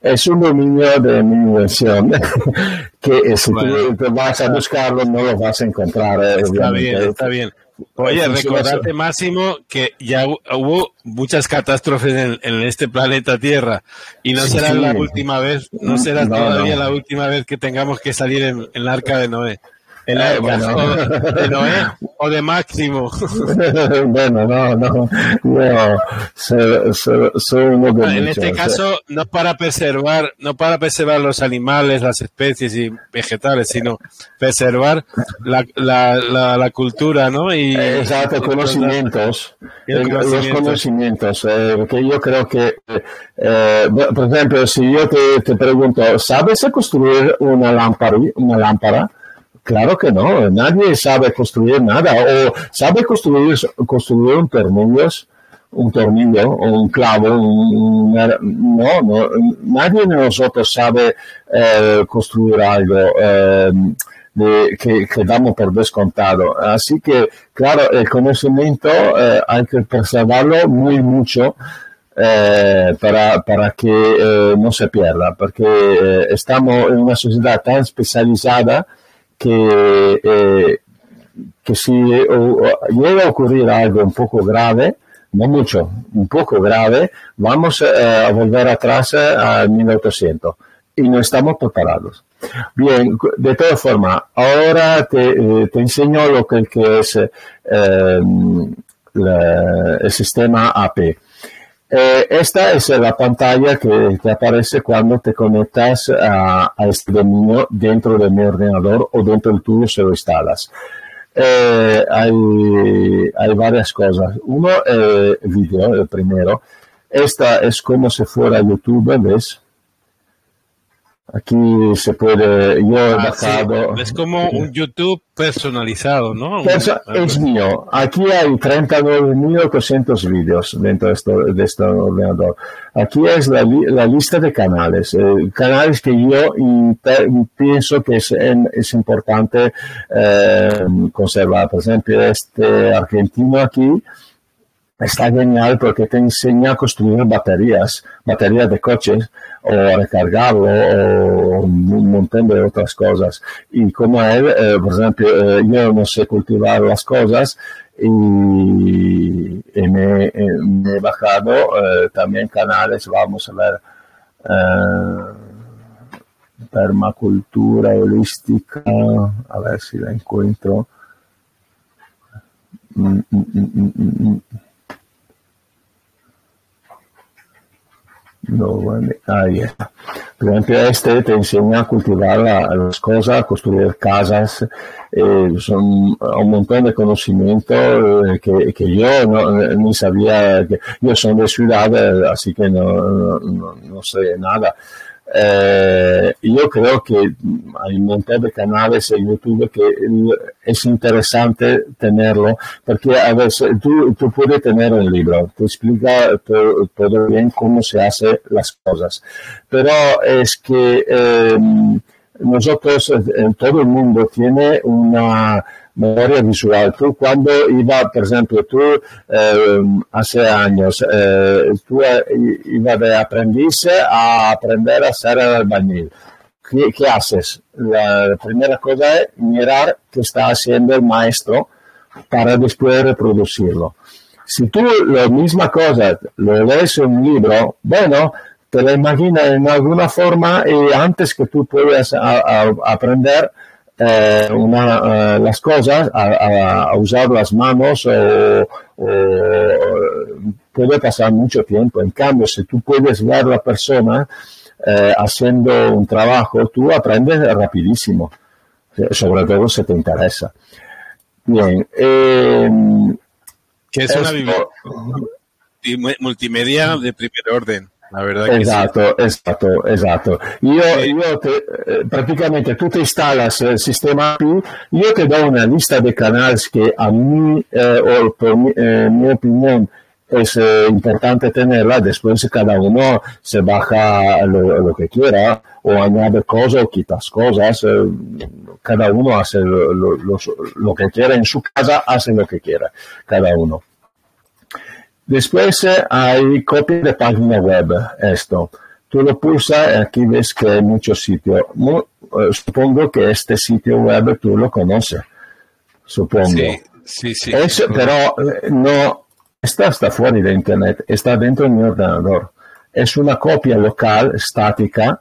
es un dominio de mi invención, que si bueno. tú vas a buscarlo no lo vas a encontrar. Eh, está obviamente. bien, está bien. Oye, recordarte, Máximo, que ya hubo muchas catástrofes en, en este planeta Tierra y no sí, será sí. la última vez, no será no, todavía no. la última vez que tengamos que salir en, en el arca de Noé. El Eh, bueno. de Noé o de Máximo. bueno, no, no, no, de En este caso, no para preservar, no para preservar los animales, las especies y vegetales, sino preservar la, la, la, la cultura, ¿no? Y, Exacto, conocimientos, Y el eh, los conocimiento. conocimientos, eh, porque yo creo que, eh, por ejemplo, si yo te, te pregunto, ¿sabes construir una lámpara? Una lámpara? Claro que no, nadie sabe construir nada, o sabe construir, construir un tornillo, un tornillo, un clavo, un- no, no, nadie de nosotros sabe eh, construir algo. eh, que, que damos por descontado. Así que, claro, el conocimiento eh, hay que preservarlo muy mucho eh, para, para que no se pierda, porque estamos en una sociedad tan especializada que, eh, que si llega a ocurrir algo un poco grave, no mucho, un poco grave, vamos eh, a volver atrás eh, al 1800 y no estamos preparados. Bien, de todas formas, ahora te, enseño lo que, es el sistema AP. Eh, esta es la pantalla que te aparece cuando te conectas a, a este dominio dentro de mi ordenador o dentro del tuyo si lo instalas. Eh, hay, hay varias cosas. Uno, eh, video, el primero. Esta es como si fuera YouTube, ¿ves? Aquí se puede, yo he Ah, sí. bajado. Es como un YouTube personalizado, ¿no? Es mío. Aquí hay 39.800 vídeos dentro de, esto, de este ordenador. Aquí es la, li- la lista de canales. eh, canales que yo pienso que es, en- es importante eh, conservar. Por ejemplo, este argentino aquí está genial porque te enseña a construir baterías, baterías de coches, o a recargarlo, o un montón de otras cosas. Y como él, eh, por ejemplo, eh, yo no sé cultivar las cosas y, me, eh, me he bajado también canales, vamos a ver, permacultura holística, a ver si la encuentro. Mm, mm, mm, mm, mm, mm. No, ahí está. Por este te enseña a cultivar la- las cosas, a construir casas, eh, son un montón de conocimiento eh, que, que yo no, ni sabía, que yo soy de ciudad, eh, así que no, no- no sé nada. Eh, yo creo que hay un montón de canales en YouTube que es interesante tenerlo, porque a veces tú, tú puedes tener un libro, te explica todo, bien cómo se hacen las cosas, pero es que eh, nosotros, en todo el mundo, tiene una memoria visual. Tú cuando iba, por ejemplo, tú eh, hace años, eh, tú iba de aprendiz a aprender a ser albañil. ¿Qué, qué haces? La primera cosa es mirar qué está haciendo el maestro para después reproducirlo. Si tú la misma cosa lo lees en un libro, bueno, te la imaginas en alguna forma y antes que tú puedas aprender eh, una, eh, las cosas, a, usar las manos o, puede pasar mucho tiempo. En cambio, si tú puedes ver a la persona eh, haciendo un trabajo, tú aprendes rapidísimo, sobre todo si te interesa. Bien. Que es una multimedia de primer orden. La verdad que esatto, sí. esatto, esatto. Io, io te, eh, praticamente tu te instalas el sistema P, yo te doy una lista de canales que a mí, eh, o por mi, eh, mi opinión, es eh, importante tenerla, después cada uno se baja lo, lo, que quiera o añade cosas o quitas cosas, eh, cada uno hace lo, lo, lo, que quiera en su casa, hace lo que quiera, cada uno. Después eh, hay copia de página web, esto. Tú lo pulsas aquí ves que hay muchos sitios. Eh, supongo que este sitio web tú lo conoces. Supongo. Sí, sí, sí. pero eh, no, está, está fuera de Internet, está dentro de mi ordenador. Es una copia local, estática,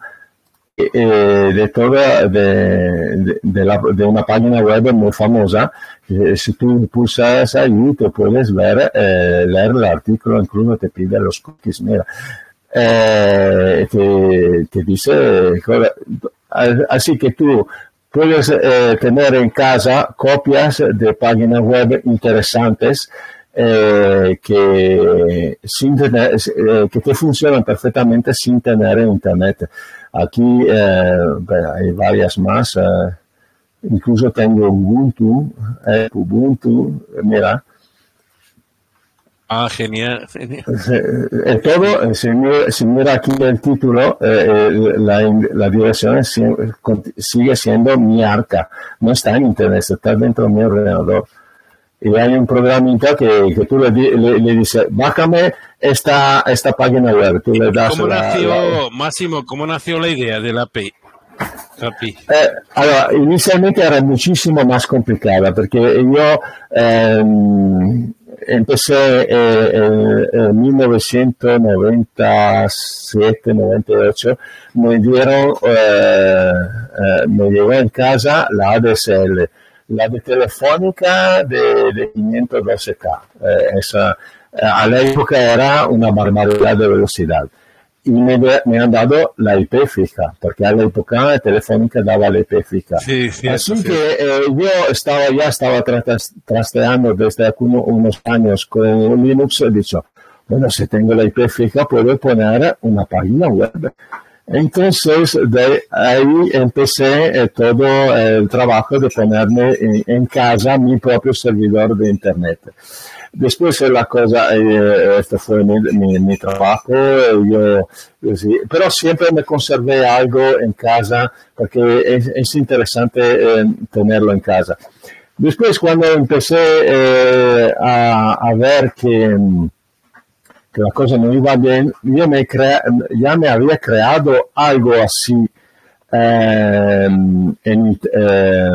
eh, de toda de, de, una página web muy famosa. Eh, si tú pulsas ahí, te puedes ver, eh, leer el artículo, incluso te pide los cookies. Mira, te, dice, así que tú puedes tener en casa copias de páginas web interesantes. Que, sin que te funcionan perfectamente sin tener internet. Aquí eh, hay varias más. Eh, incluso tengo Ubuntu, eh, Ubuntu, mira. Ah, genial, genial. todo, si mira, si mira, aquí el título, la, la, dirección sigue siendo mi arca. No está en internet, está dentro de mi ordenador y hay un programita que, que tú le, le, le, dices, bájame esta, esta página web. Tú le das ¿Cómo nació, la... Máximo, cómo nació la idea de la API? Eh, allora, inicialmente era muchísimo más complicada porque yo eh, empecé eh, en 1997-98, me dieron, eh, eh, me llegó en casa la ADSL la de Telefónica de, de 512K. Eh, esa, eh, a la época era una barbaridad de velocidad. Y me, me, han dado la IP fija, porque a la época Telefónica daba la IP fija. Sí, sí, Así sí. que eh, yo estaba ya estaba trasteando desde uno, unos años con Linux, he dicho, bueno, si tengo la IP fija, puedo poner una página web. Entonces, de ahí empecé eh, todo el trabajo de ponerme en, casa mi propio servidor de Internet. Después la cosa, eh, este fue mi, trabajo, yo, yo sí, pero siempre me conservé algo en casa porque es, es interesante eh, tenerlo en casa. Después, cuando empecé eh, a ver que que la cosa no iba bien, yo me ya me había creado algo así eh, en, eh,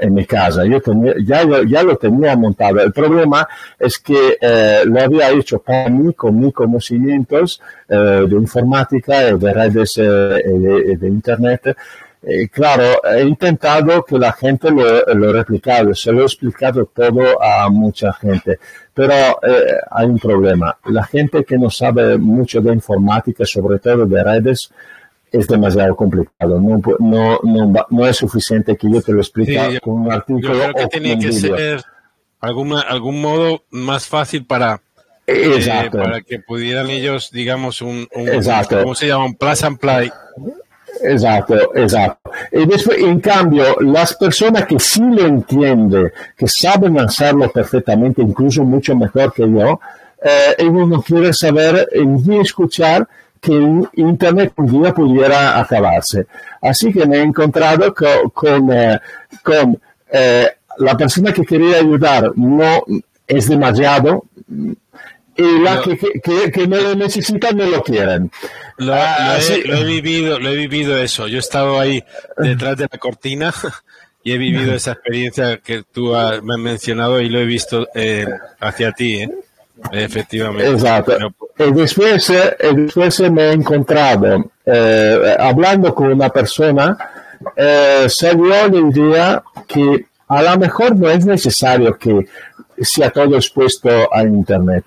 en, mi casa. Yo tenía, ya, ya, lo tenía montado. El problema es que eh, lo había hecho para mí, con mis conocimientos de informática y de redes de, de, Internet. Eh, claro, he intentado que la gente lo, lo se lo he explicado todo a mucha gente, pero eh, hay un problema. La gente que no sabe mucho de informática, sobre todo de redes, es demasiado complicado. No, no, no, no es suficiente que yo te lo explique sí, con un artículo yo creo que o tenía que video. ser alguna, algún modo más fácil para. Eh, para que pudieran ellos, digamos, un, un ¿cómo se llama? Un plus and play Exacto. Y después, en cambio, las personas que sí lo entienden, que saben hacerlo perfectamente, incluso mucho mejor que yo, eh, ellos no quieren saber ni escuchar que Internet un día pudiera acabarse. Así que me he encontrado con, con, eh, con eh, la persona que quería ayudar no es demasiado y la no. que, que, que, no lo necesitan no lo quieren. Lo, ah, lo, he, lo, he, vivido, lo he vivido eso. Yo he estado ahí detrás de la cortina y he vivido esa experiencia que tú has, me has mencionado y lo he visto eh, hacia ti. ¿eh? Efectivamente. Exacto. Y después, después me he encontrado hablando con una persona, salió la idea que a lo mejor no es necesario que sea todo expuesto a Internet.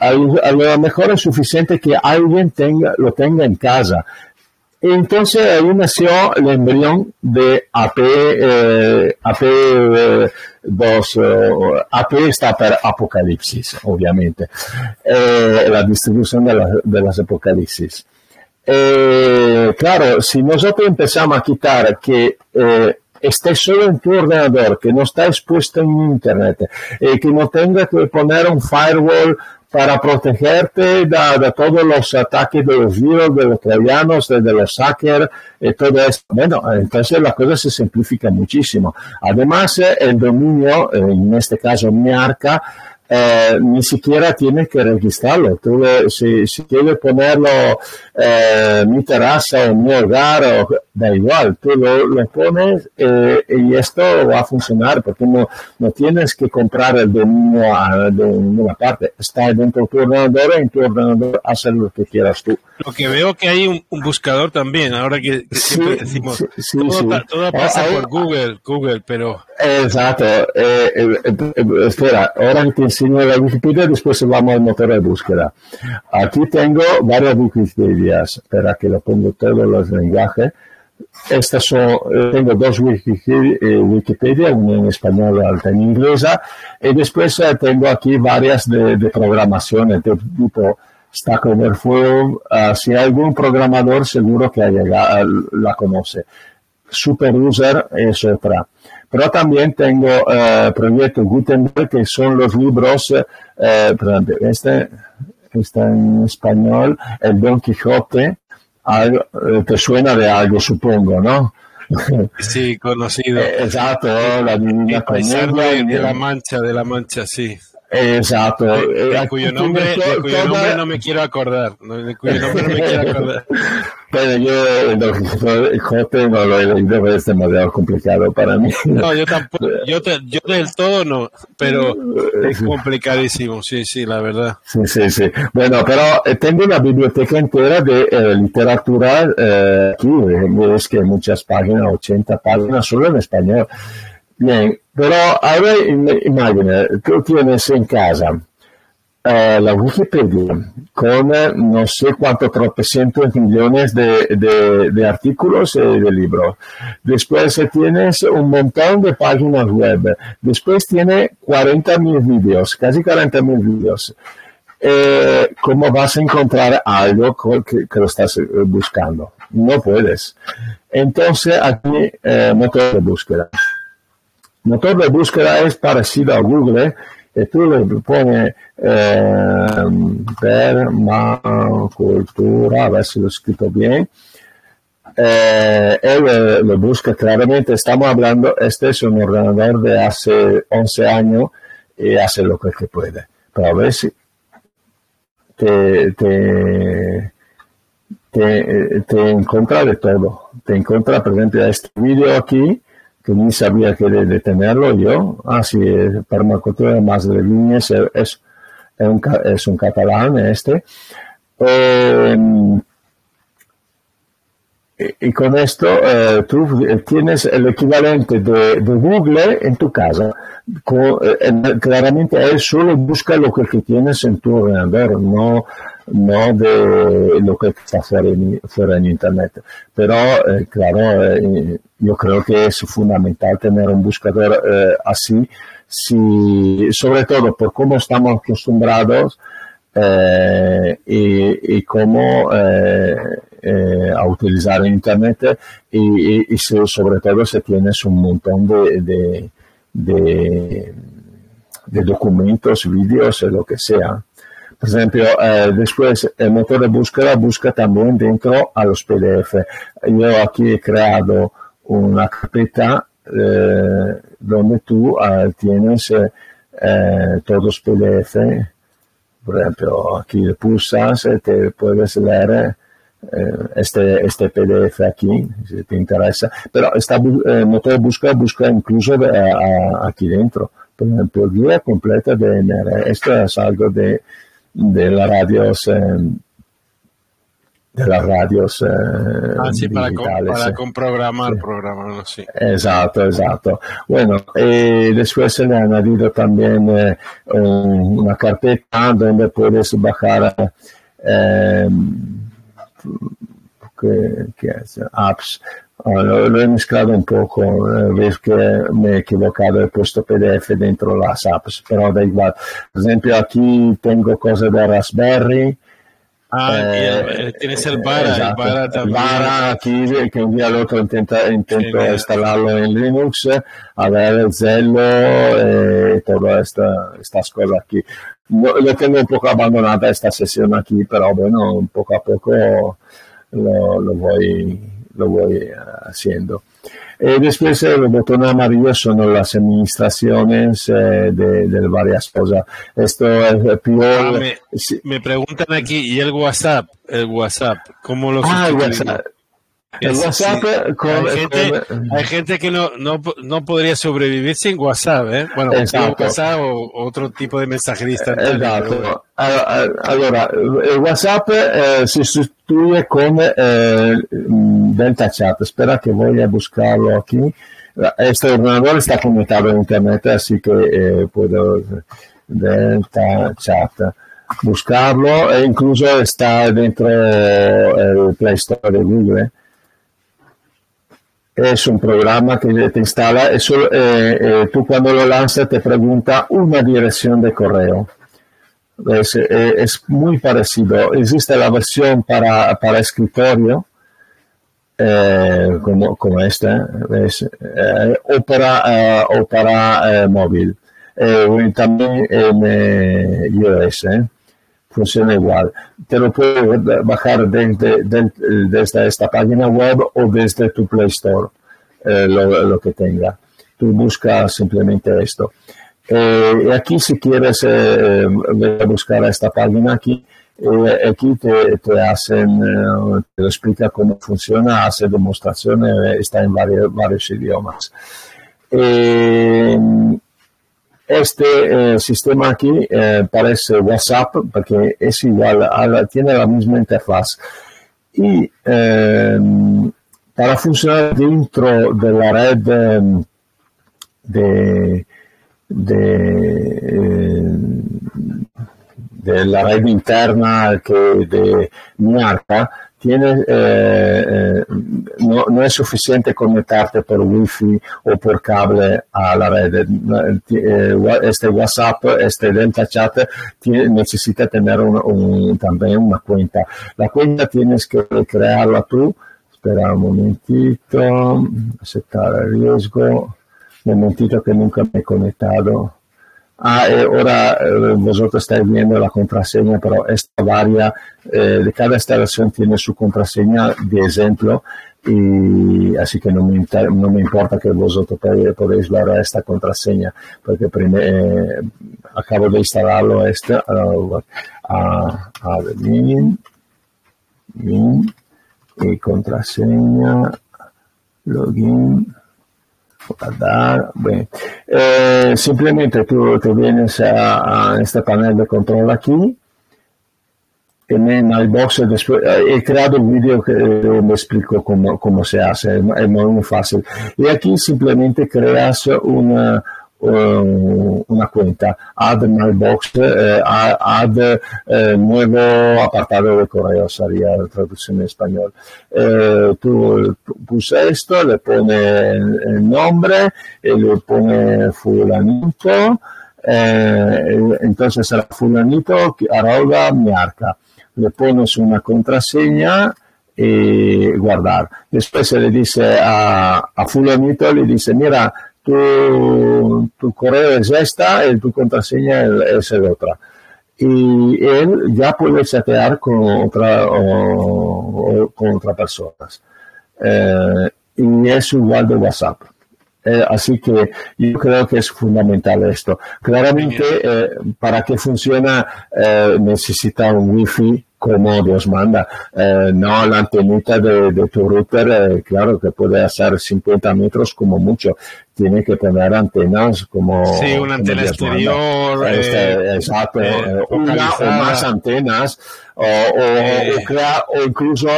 A, lo mejor es suficiente que alguien tenga, lo tenga en casa. Entonces ahí nació el embrión de AP, eh, AP2, eh, AP está para Apocalipsis, obviamente, eh, la distribución de, las Apocalipsis. claro, si nosotros empezamos a quitar que esté solo en tu ordenador, que no está expuesto en Internet, y que no tenga que poner un firewall para protegerte de, todos los ataques de los virus, de los troyanos, de, los hackers, y todo esto. Bueno, entonces la cosa se simplifica muchísimo. Además, el dominio, en este caso mi arca, eh, ni siquiera tiene que registrarlo. Tú, si, si quieres ponerlo eh, mi terraza o mi hogar, o, da igual, tú lo, lo pones eh, y esto va a funcionar porque no, no tienes que comprar el dominio de ninguna parte. Está dentro de tu ordenador y en tu ordenador hacer lo que quieras tú. Lo que veo que hay un, buscador también, ahora que, siempre decimos, todo, pasa por Google, Google, pero... Exacto. Eh, espera, ahora te enseño la Wikipedia, después vamos al motor de búsqueda. Aquí tengo varias Wikipedias, espera que lo pongo todos los lenguajes. Estas son, eh, tengo dos eh, Wikipedia, una en español y otra en inglesa, y después tengo aquí varias de, de programación de tipo Stack Overflow. Uh, si hay algún programador, seguro que llegado, la conoce. SuperUser es otra. Pero también tengo uh, proyecto Gutenberg, que son los libros, uh, este está en español, el Don Quijote, algo, te suena de algo, supongo, ¿no? Sí, conocido. Exacto, la Divina Comedia. De, la Mancha, de la Mancha, sí. Exacto. De, de cuyo, nombre, de cuyo nombre no me quiero acordar. De cuyo nombre no me quiero acordar. Pero yo el Jote no lo he leído, es demasiado complicado para mí. No, yo tampoco. Yo, te, yo del todo no, pero es complicadísimo, sí, sí, la verdad. Sí, sí, sí. Bueno, pero tengo una biblioteca entera de eh, literatura eh, aquí. Es que muchas páginas, 80 páginas, solo en español. Bien, pero ahora imagina, tú tienes en casa eh, la Wikipedia con eh, no sé cuántos tropecientos millones de, de, artículos y de libros. Después eh, tienes un montón de páginas web. Después tiene 40 mil vídeos, casi 40 mil vídeos. Eh, ¿Cómo vas a encontrar algo que, que, lo estás buscando? No puedes. Entonces aquí, eh, motor de búsqueda motor de búsqueda es parecido a Google, le pones eh, permacultura, a ver si lo he escrito bien. Eh, él lo busca claramente, estamos hablando, este es un ordenador de hace 11 años y hace lo que, que puede. Pero a ver si te, te, te, te encuentra de todo. Te encuentra, por ejemplo, este vídeo aquí, que ni sabía que detenerlo yo. Ah, sí, permacultura más de líneas es, es, un, es un catalán este. Eh, y, con esto eh, tú tienes el equivalente de, de, Google en tu casa. Con, eh, claramente él solo busca lo que, que, tienes en tu ordenador, no, no de lo que está fuera en, fuera en Internet. Pero, eh, claro, eh, yo creo que es fundamental tener un buscador eh, así, si, sobre todo por cómo estamos acostumbrados y, cómo a utilizar Internet y, sobre todo si tienes un montón de, de, de, de documentos, vídeos, lo que sea. Por ejemplo, eh, después el motor de búsqueda busca también dentro a PDF. Yo aquí he creado una carpeta eh, donde tú eh, tienes eh, todos PDF. Por ejemplo, aquí le pulsas, te puedes leer este, este PDF aquí, si te interesa. Pero esta motor de búsqueda busca incluso aquí dentro por ejemplo, guía completa de NR. Esto es algo de, de las radios. De las radios eh, ah, sí, para, para comprogramar, sí. programarlo, sí. Exacto, exacto. Bueno, eh, después se le ha añadido también eh, una carpeta donde puedes bajar eh, ¿qué, qué es? apps. Uh, lo, lo, he mezclado un poco, eh, ves que me he equivocado, he puesto PDF dentro las apps, pero da igual. Por ejemplo, aquí tengo cosas de Raspberry, Ah, eh, tienes el Vara, el Vara también. Vara aquí, que un día al otro intenta, intento sí, instalarlo en Linux, a ver el Zello eh, y todas esta, estas cosas aquí. No, lo tengo un poco abandonada esta sesión aquí, pero bueno, poco a poco lo, lo voy, lo voy haciendo. E después el botón amarillo son las administraciones eh, de, de, varias cosas. Esto es peor. Ah, me, preguntan aquí, ¿y el WhatsApp? El WhatsApp, ¿cómo lo Ah, el WhatsApp. El WhatsApp sí. con, hay, gente, con... hay, gente, que no, no, no, podría sobrevivir sin WhatsApp, ¿eh? Bueno, WhatsApp o otro tipo de mensajería instantánea. Exacto. Allora, el WhatsApp eh, si sustituye con eh, Delta Chat. Espera que voy a buscarlo aquí. Este ordenador está conectado a Internet, así que eh, puedo Delta Chat buscarlo e incluso está dentro el Play Store de Google es un programa que te instala, eso, eh, eh, tú cuando lo lanzas te pregunta una dirección de correo. Es, eh, muy parecido. Existe la versión para, para escritorio, como, como esta, es, o para, o para móvil. también en iOS funciona igual. Te lo puedes bajar desde, esta página web o desde tu Play Store, eh, lo, que tenga. Tú buscas simplemente esto. Eh, y aquí si quieres eh, buscar esta página aquí, eh, aquí te, te hacen, eh, te lo explica cómo funciona, hace demostraciones, está en varios, varios idiomas. Este eh, sistema aquí eh, parece WhatsApp porque es igual, tiene la misma interfaz. Y eh, para funcionar dentro de la red de, de, la red interna que de Miarca, tiene, eh, no, no, es suficiente conectarte por wifi o por cable a la red. Eh, este WhatsApp, este Delta Chat, tiene, necesita tener un, un, también una cuenta. La cuenta tienes que crearla tú. Espera un momentito, aceptar el riesgo. Momentito que nunca me he conectado. Ah, eh, ahora eh, vosotros estáis viendo la contraseña, pero esta varia, eh, de cada instalación tiene su contraseña de ejemplo, y así que no me, no me importa que vosotros podéis ver esta contraseña, porque primer, acabo de instalarlo este, uh, a, min, y contraseña, login, guardar. Eh, simplemente tú te vienes a, a, este panel de control aquí. En el box después, eh, he creado un video que eh, me explico cómo, cómo se hace, es muy, muy fácil. Y aquí simplemente creas una, una cuenta, add mailbox, eh, add eh, nuevo apartado de correo, sería la traducción en español. Eh, tú puse esto, le pone el, nombre, y le pone fulanito, entonces será fulanito arroba mi arca. Le pones una contraseña, y guardar. Después se le dice a, a fulanito, le dice, mira, tu, tu correo es esta y tu contraseña es el otra. Y él ya puede chatear con otra o, o con otras personas. Eh, y es igual de WhatsApp. Eh, así que yo creo que es fundamental esto. Claramente, eh, para que funcione, necesita un wifi como Dios manda. Eh, no la antenita de, tu router, eh, claro que puede hacer 50 metros como mucho. Tiene que poner antenas como... Sí, una antena exterior. Este, eh, exacto. una o más antenas. O, o, o, incluso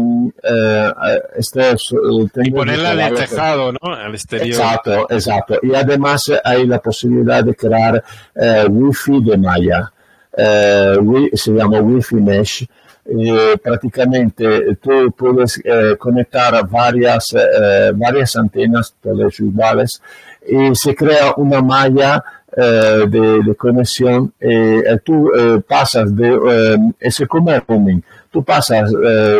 um, este y ponerla al tejado, ¿no? Al exterior. Exacto, exacto. Y además hay la posibilidad de crear wifi de malla eh, se llama Wi-Fi Mesh. Eh, prácticamente tú puedes eh, conectar varias, eh, varias antenas, todas y se crea una malla eh, de, de, conexión. y tú pasas de, ese como roaming, tú pasas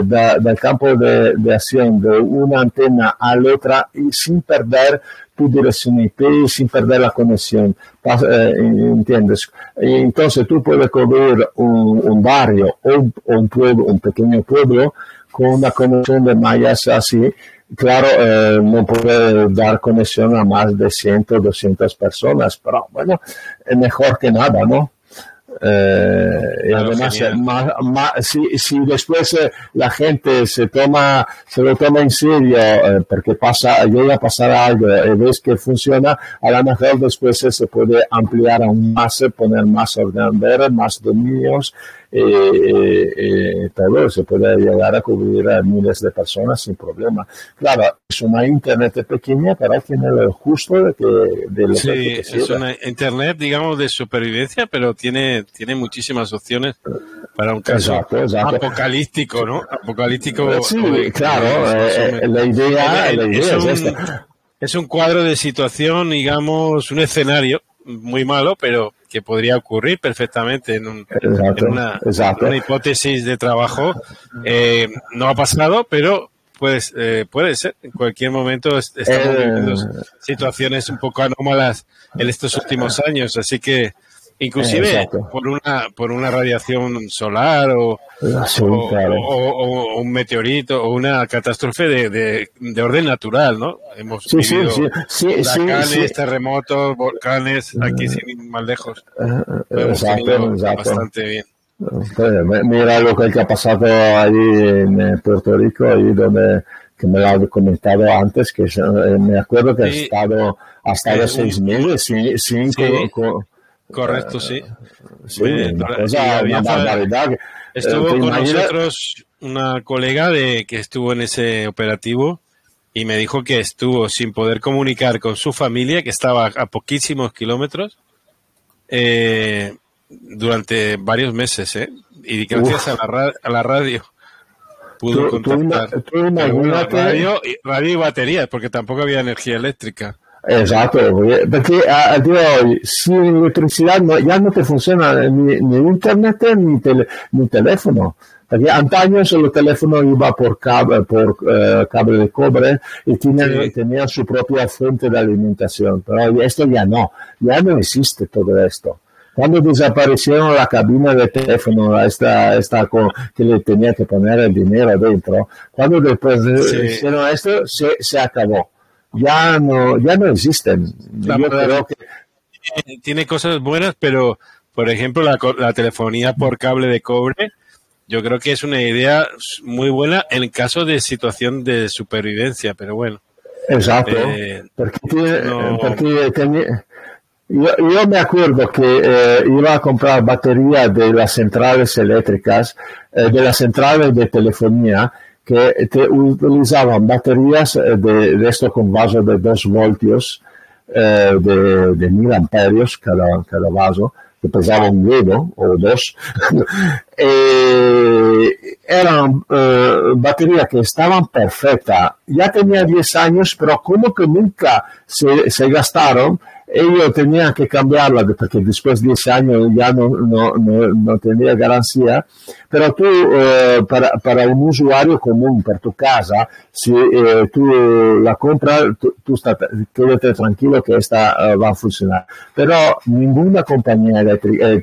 da, del campo de, de acción de una antena a la otra y sin perder tu dirección IP sin perder la conexión. Eh, ¿Entiendes? Entonces tú puedes cubrir un, barrio o un, pueblo, un pequeño pueblo con una conexión de mallas así. Claro, eh, no puede dar conexión a más de 100, 200 personas, pero bueno, es mejor que nada, ¿no? Eh, y además, si, si, después eh, la gente se toma, se lo toma en serio, eh, porque pasa, llega a pasar algo y ves que funciona, a lo mejor después se puede ampliar aún más, poner más ordenadores, más dominios, y, todo se puede llegar a cubrir a miles de personas sin problema. Claro, es una internet pequeña, pero tiene lo justo de que de lo sí, es una internet, digamos, de supervivencia, pero tiene, tiene muchísimas opciones para un caso apocalíptico, ¿no? Apocalíptico. Sí, claro, eh, eh, la idea, la idea es, un, es un cuadro de situación, digamos, un escenario muy malo, pero que podría ocurrir perfectamente en, una, hipótesis de trabajo. Eh, no ha pasado, pero pues, eh, puede ser. En cualquier momento estamos eh, viviendo situaciones un poco anómalas en estos últimos años, así que inclusive por una por una radiación solar o, o, un meteorito o una catástrofe de, de, orden natural, ¿no? Hemos vivido huracanes, terremotos, volcanes, aquí sin más lejos. bastante bien. Mira lo que ha pasado ahí en eh, Puerto Rico, ahí donde que me lo ha comentado antes, que eh, me acuerdo que ha estado, ha estado eh, seis meses sin, sin Correcto, sí. sí una barbaridad. Estuvo con nosotros una colega de que estuvo en ese operativo y me dijo que estuvo sin poder comunicar con su familia, que estaba a poquísimos kilómetros, eh, durante varios meses, ¿eh? Y gracias a la, a la, radio pudo contactar. radio, radio y baterías, porque tampoco había energía eléctrica. Esatto, perché a, a día di oggi sin elettricidad no, ya no te funciona ni, ni internet ni, tele, ni teléfono. Porque antaño solo teléfono iba por cable, por, uh, cable de cobre y tenía, sí. tenía su propia fuente de alimentación. Pero esto ya no, ya no existe todo esto. Cuando desaparecieron la cabina de teléfono, esta, esta con, que le tenía que poner el dinero dentro, cuando después sí. hicieron esto, se, se acabó ya no, ya no existen. Tiene cosas buenas, pero por ejemplo la, la telefonía por cable de cobre, yo creo que es una idea muy buena en caso de situación de supervivencia, pero bueno. Exacto. Eh, porque, yo, me acuerdo que eh, iba a comprar baterías de las centrales eléctricas, eh, de las centrales de telefonía, que utilizaban baterías eh, de, de, esto con vaso de 2 voltios eh, de, de 1000 amperios cada, cada vaso, que pesaba un huevo o dos. eh, eran eh, baterías que estaban perfectas. Ya tenía 10 años, pero como que nunca se, se gastaron, ellos tenían que cambiarla porque después de 10 años ya no, no, no, tenía garantía. Pero tú, eh, para, para, un usuario común, para tu casa, si eh, tú la compras, tú, tú estás, quédate tranquilo que esta uh, va a funcionar. Pero ninguna compañía eh,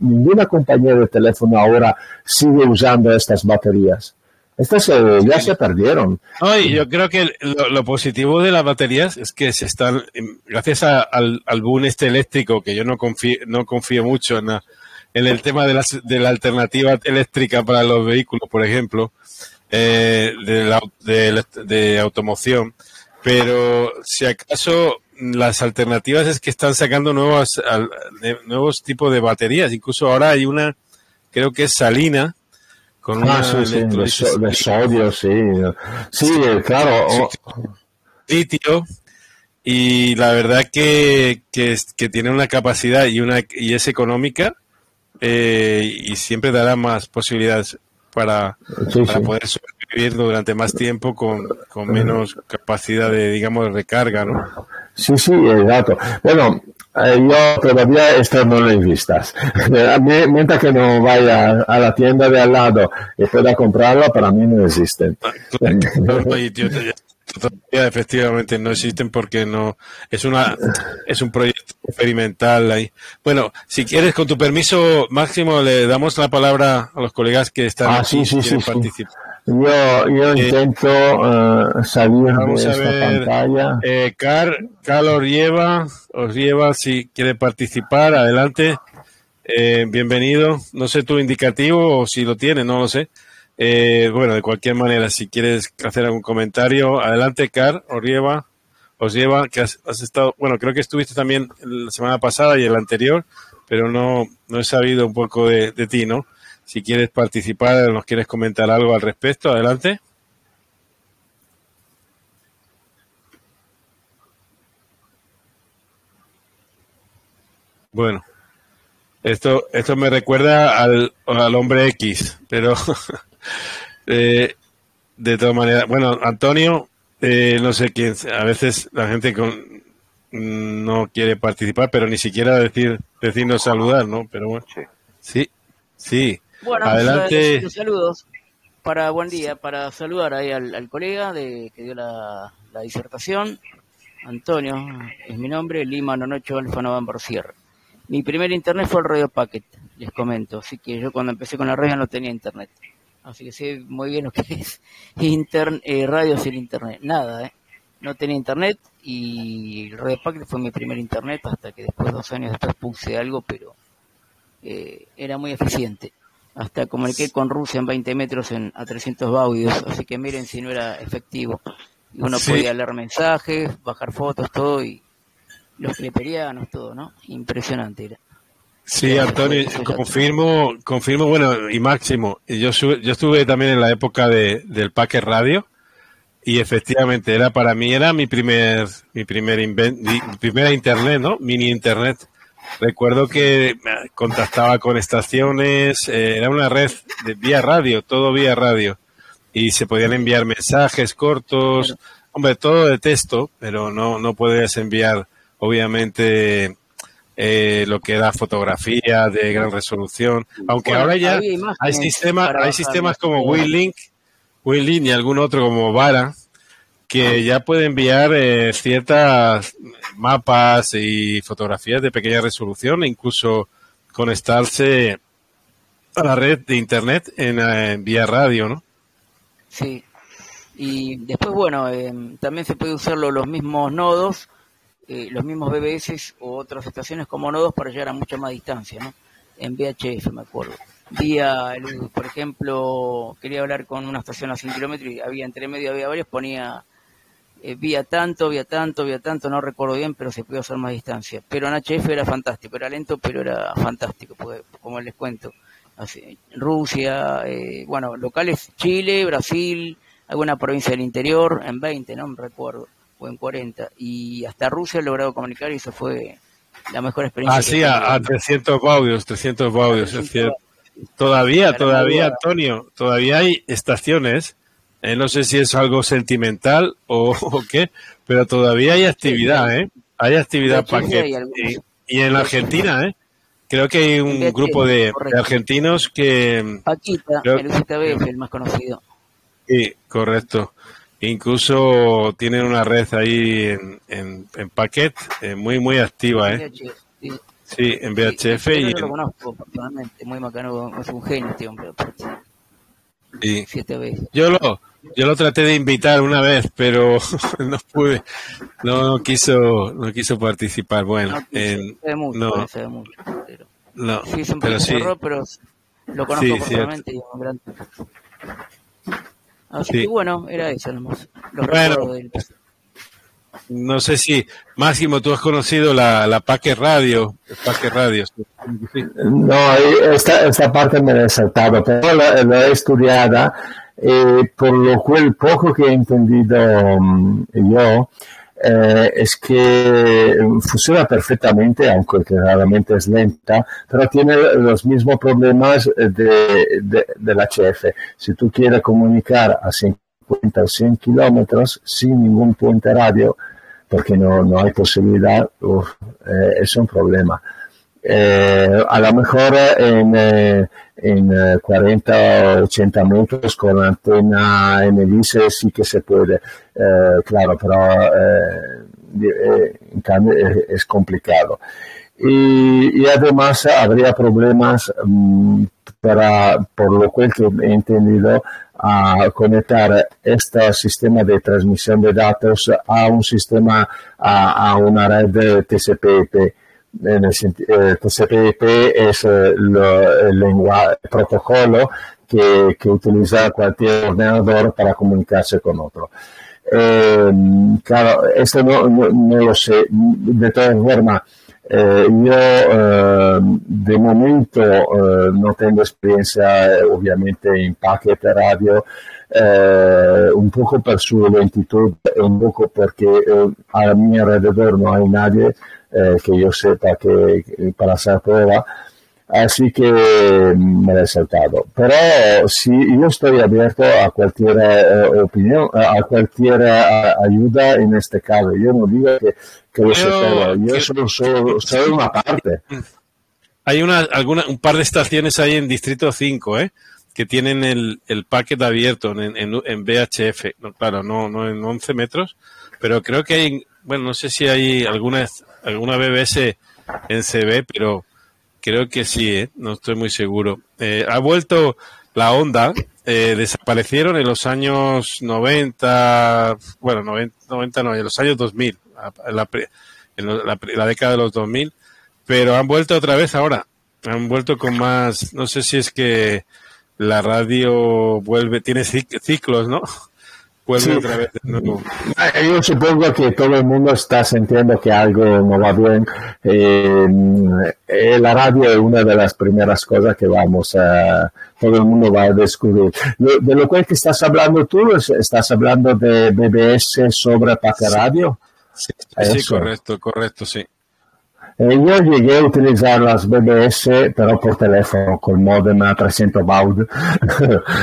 ninguna compañía de teléfono ahora sigue usando estas baterías. Estas ya se perdieron. yo creo que lo, positivo de las baterías es que se están, gracias al, al boom este eléctrico, que yo no confío, no confío mucho en, en el tema de la, de la alternativa eléctrica para los vehículos, por ejemplo, eh, de, la, de, automoción, pero si acaso las alternativas es que están sacando nuevos, nuevos tipos de baterías, incluso ahora hay una, creo que es salina, con ah, una sí, de, sodio, sí. Sí, claro. Litio, y la verdad que, que, que, tiene una capacidad y una y es económica eh, y siempre dará más posibilidades para, poder sobrevivir durante más tiempo con, con, menos capacidad de digamos de recarga ¿no? sí sí exacto bueno eh, yo todavía lo he visto mientras que no vaya a la tienda de al lado y pueda comprarlo para mí no existen ah, efectivamente no existen porque no es una es un proyecto experimental ahí. Bueno, si quieres con tu permiso Máximo le damos la palabra a los colegas que están ah, sí, sí, sí, participar. Yo, yo eh, intento uh, salir de esta pantalla. Eh, Car, Car os lleva, os lleva si quiere participar, adelante. Eh, bienvenido. No sé tu indicativo o si lo tiene, no lo sé. Eh, bueno, de cualquier manera, si quieres hacer algún comentario, adelante, Car, os lleva, os lleva, que has, estado, bueno, creo que estuviste también la semana pasada y el anterior, pero no, no he sabido un poco de, ti, ¿no? Si quieres participar, nos quieres comentar algo al respecto, adelante. Bueno, esto, esto me recuerda al, al hombre X, pero Eh, de todas maneras, bueno, Antonio, eh, no sé quién, a veces la gente con, no quiere participar, pero ni siquiera decir decirnos saludar, ¿no? Pero bueno, sí, sí. Bueno, adelante. Pues, saludos para buen día, para saludar ahí al, colega de que dio la, disertación, Antonio, es mi nombre, Lima Nonocho Alfa November Sierra. Mi primer internet fue el Radio Packet, les comento, así que yo cuando empecé con la radio no tenía internet. Así que sé muy bien lo que es eh, radio sin internet. Nada, ¿eh? No tenía internet y el Radio Packet fue mi primer internet hasta que después, dos años después, puse algo, pero eh, era muy eficiente. Hasta comuniqué con Rusia en 20 metros en, a 300 baudios, así que miren si no era efectivo. Y uno podía leer mensajes, bajar fotos, todo, y los cleperianos, todo, ¿no? Impresionante era. Sí, Antonio, confirmo, confirmo, bueno, y Máximo, yo, yo estuve también en la época de, del Packet Radio y efectivamente era para mí era mi primer mi primer mi primera internet, ¿no? Mini internet. Recuerdo que contactaba con estaciones, eh, era una red de vía radio, todo vía radio. Y se podían enviar mensajes cortos, hombre, todo de texto, pero no no puedes enviar obviamente eh, lo que era fotografía de gran resolución, aunque ahora ya hay sistemas, hay sistemas como WinLink, WinLink y algún otro como Vara, que ya puede enviar eh, ciertas mapas y fotografías de pequeña resolución incluso conectarse a la red de internet en, eh, vía radio, ¿no? Sí. Y después, bueno, también se puede usar los mismos nodos eh, los mismos BBS o otras estaciones como nodos para llegar a mucha más distancia, ¿no? En VHF, me acuerdo. Vía, por ejemplo, quería hablar con una estación a 100 kilómetros y había entre medio, había varios, ponía eh, vía tanto, vía tanto, vía tanto, no recuerdo bien, pero se podía hacer más distancia. Pero en HF era fantástico, era lento, pero era fantástico, como les cuento. Así, Rusia, eh, bueno, locales Chile, Brasil, alguna provincia del interior, en 20, no me recuerdo en 40. Y hasta Rusia he logrado comunicar y eso fue la mejor experiencia. Ah, sí, a, 300 baudios, 300 baudios, es cierto. Todavía, todavía, Antonio, todavía hay estaciones, eh, no sé si es algo sentimental o, qué, pero todavía hay actividad, ¿eh? Hay actividad para que... Y, en Argentina, ¿eh? Creo que hay un grupo de, argentinos que... Paquita, el UCTB el más conocido. Sí, correcto. Incluso tienen una red ahí en, en, en Packet eh, muy, muy activa, ¿eh? Sí, en VHF. y lo conozco personalmente, muy macano, es un genio este hombre. Sí. Yo lo, yo lo traté de invitar una vez, pero no pude, no, quiso, no quiso participar. Bueno, no, mucho, no. mucho, No, sí, pero sí. pero lo conozco sí, personalmente y es un gran Así que bueno, era eso nomás. bueno, no sé si, Máximo, tú has conocido la, la Paque Radio. Paque Radio. No, esta, esta parte me he saltado, pero la, la he estudiado y por lo cual poco que he entendido um, yo eh, es que funciona perfectamente, aunque realmente es lenta, pero tiene los mismos problemas de, de, del HF. Si tú quieres comunicar a 50 o 100 kilómetros sin ningún puente radio, porque no, no hay posibilidad, uf, eh, es un problema. Eh, a lo mejor en, eh, en 40 o 80 metros con antena MDC sí que se puede, eh, claro, pero eh, en cambio es, complicado. Y, además habría problemas um, para, por lo cual que he entendido, a conectar este sistema de transmisión de datos a un sistema, a, a una red TCP/IP. En el, eh, TCP/IP es eh, el, lenguaje, el protocolo que, que, utiliza cualquier ordenador para con otro. Eh, claro, esto no, no, no, lo sé. De todas formas, eh, yo eh, de momento eh, no tengo experiencia obviamente en paquete radio, un poco por su lentitud, un poco porque a mi alrededor no hay nadie que yo sepa que, para hacer prueba. Así que me he saltado. Pero sí, yo estoy abierto a cualquier opinión, a cualquier ayuda en este caso. Yo no digo que que Yo solo, solo, una parte. Hay una, alguna, un par de estaciones ahí en Distrito 5, ¿eh? que tienen el, el packet abierto en, en, en VHF. No, claro, no, no en 11 metros, pero creo que hay, bueno, no sé si hay alguna, alguna BBS en CB, pero creo que sí, ¿eh? no estoy muy seguro. Eh, ha vuelto la onda, eh, desaparecieron en los años 90, bueno, 90, 90 no, en los años 2000 la, en la, década de los 2000, pero han vuelto otra vez ahora. Han vuelto con más, no sé si es que la radio vuelve, tiene ciclos, ¿no? Vuelve otra vez eh, Yo supongo que todo el mundo está sintiendo que algo no va bien. Eh, la radio es una de las primeras cosas que vamos a, todo el mundo va a descubrir. de lo cual que estás hablando tú, estás hablando de BBS sobre Paca Radio. Sí, correcto, correcto, sí. Eh, yo llegué a utilizar las BBS, pero por teléfono, con modem a 300 baud.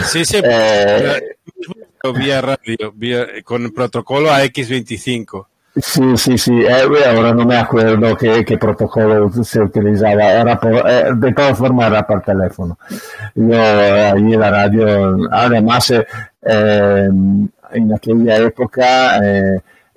Sí, sí, eh, vía radio, vía, con protocolo AX25. Sí, sí, sí, eh, ahora no me acuerdo qué, qué, protocolo se utilizaba, era por, eh, de todas formas era por teléfono. Yo allí la radio, además en aquella época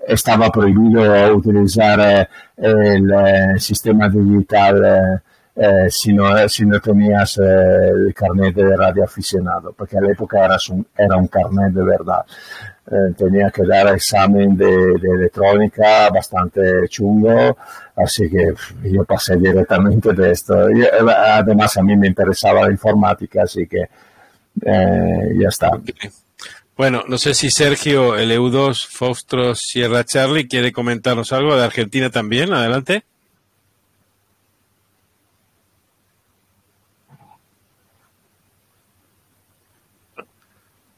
estaba prohibido utilizar eh, el eh, sistema digital eh, si, no, si no tenías el carnet de radio aficionado, porque a la época era un, era un carnet de verdad. tenía que dar examen de, electrónica bastante chungo, así que yo pasé directamente de esto. Y, además a mí me interesaba la informática, así que ya está. Bueno, no sé si Sergio, el EU2, Faustro, Sierra Charlie, quiere comentarnos algo de Argentina también. Adelante.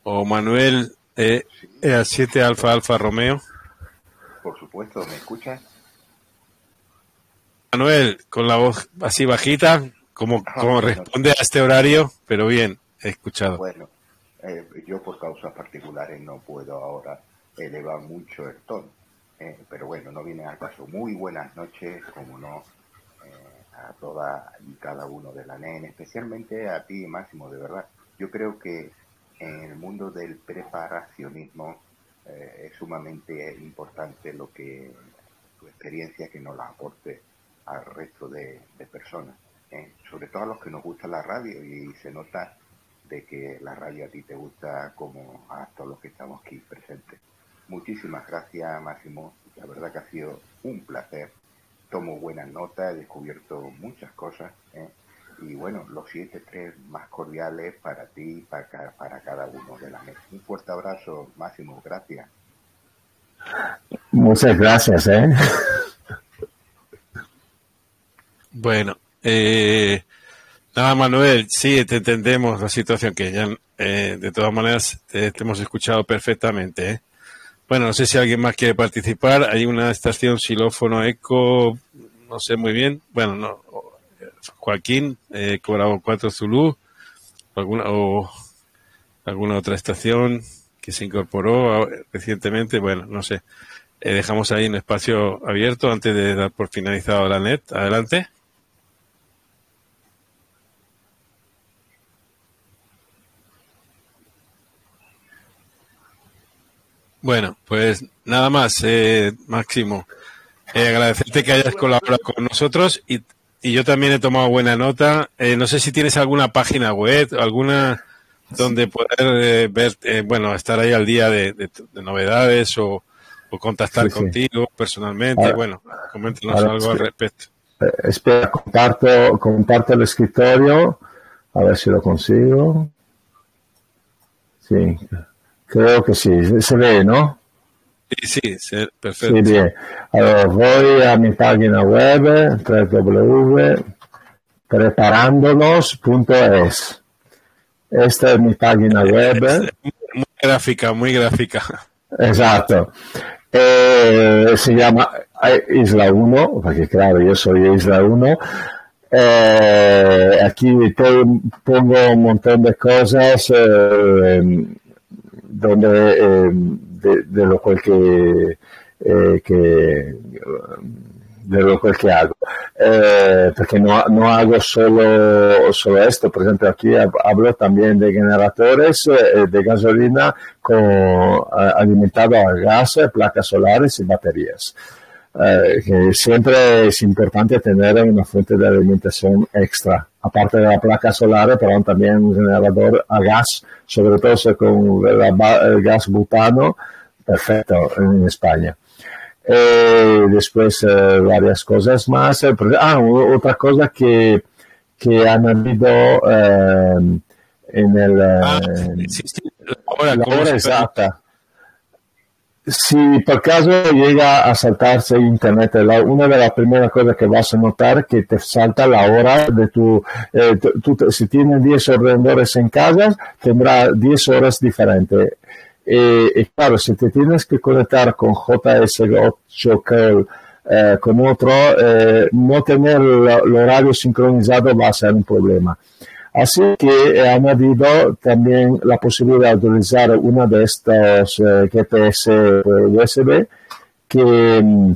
O Manuel, eh, EA7 Alfa Alfa Romeo. Por supuesto, ¿me escucha? Manuel, con la voz así bajita, como, como responde a este horario, pero bien, he escuchado. Bueno, eh, yo por causas particulares no puedo ahora elevar mucho el tono, eh, pero bueno, no viene al caso. Muy buenas noches, como no, eh, a toda y cada uno de la NEN, especialmente a ti, Máximo, de verdad. Yo creo que en el mundo del preparacionismo es sumamente importante lo que tu experiencia que nos la aporte al resto de, personas, sobre todo a los que nos gusta la radio y se nota de que la radio a ti te gusta como a todos los que estamos aquí presentes. Muchísimas gracias, Máximo. La verdad que ha sido un placer. Tomo buenas notas, he descubierto muchas cosas. Y bueno, los siete tres más cordiales para ti y para, para cada uno de la mesa. Un fuerte abrazo, Máximo, gracias. Muchas gracias, ¿eh? Bueno, eh, nada, Manuel, sí, te entendemos la situación que ya, eh, de todas maneras, te, hemos escuchado perfectamente. ¿eh? Bueno, no sé si alguien más quiere participar. Hay una estación xilófono eco, no sé muy bien. Bueno, no, Joaquín, eh, Cobrado 4 Zulu, alguna, o alguna otra estación que se incorporó recientemente. Bueno, no sé. Eh, dejamos ahí un espacio abierto antes de dar por finalizado la net. Adelante. Bueno, pues nada más, eh, Máximo. Eh, agradecerte que hayas colaborado con nosotros y, yo también he tomado buena nota. Eh, no sé si tienes alguna página web, alguna donde poder ver, bueno, estar ahí al día de, novedades o, contactar contigo personalmente. bueno, coméntanos algo al respecto. espera, comparto, comparto el escritorio, a ver si lo consigo. Sí, Creo que sí, se ve, ¿no? Sí, sí, perfecto. Sí, bien. Allora, voy a mi página web, www.preparándonos.es. Esta es mi página web. Muy gráfica, muy gráfica. Exacto. Eh, se llama eh, Isla 1, porque claro, yo soy Isla 1. Eh, aquí pongo un montón de cosas donde eh, de, lo cual que, eh, que de lo que hago. Eh, porque no, no hago solo, solo esto. Por ejemplo aquí hablo también de generadores de gasolina con alimentado a gas placas solares y baterías que siempre es importante tener una fuente de alimentación extra aparte de la placa solar, pero también un generador a gas, sobre todo con el gas butano, perfecto en España. Eh, después eh, varias cosas más. Eh, ah, otra cosa que, que han habido en el... Ah, la hora exacta si por caso llega a saltarse internet, una de las primeras cosas que vas a notar que te salta la hora de tu, eh, si tienes 10 ordenadores en casa, tendrá 10 horas diferentes. y claro, si te tienes que conectar con JS8 eh, con otro, eh, no tener el horario sincronizado va a ser un problema. Así que he añadido también la posibilidad de utilizar una de estas eh, GPS USB que mm,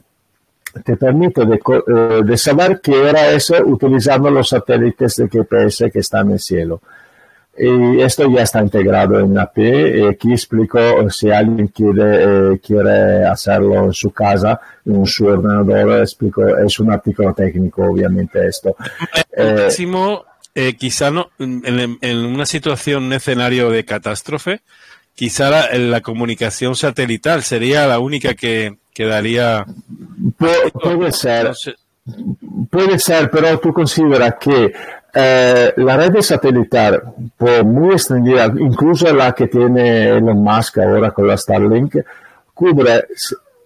te permite eh, de, saber qué hora es utilizando los satélites de GPS que están en el cielo. Y esto ya está integrado en la P. Aquí explico si alguien quiere, eh, quiere hacerlo en su casa, en su ordenador, explico, es un artículo técnico, obviamente, esto. Eh, quizá no, en, una situación, un escenario de catástrofe, quizá la, comunicación satelital sería la única que quedaría. puede ser. Puede ser, pero tú consideras que eh, la red satelital, por muy extendida, incluso la que tiene Elon Musk ahora con la Starlink, cubre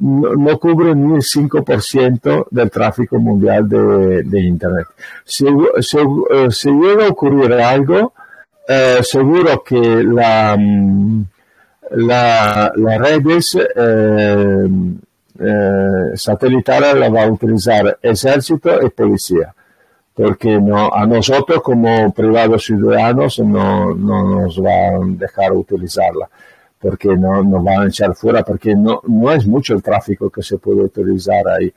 no, cubre ni el 5% del tráfico mundial de, Internet. Si, si, llega a ocurrir algo, eh, seguro que la, mm, la, las redes eh, eh, satelitales la va a utilizar ejército y policía porque no, a nosotros como privados ciudadanos no, no nos van a dejar utilizarla porque no nos van a echar fuera, porque no, no es mucho el tráfico que se puede utilizar ahí.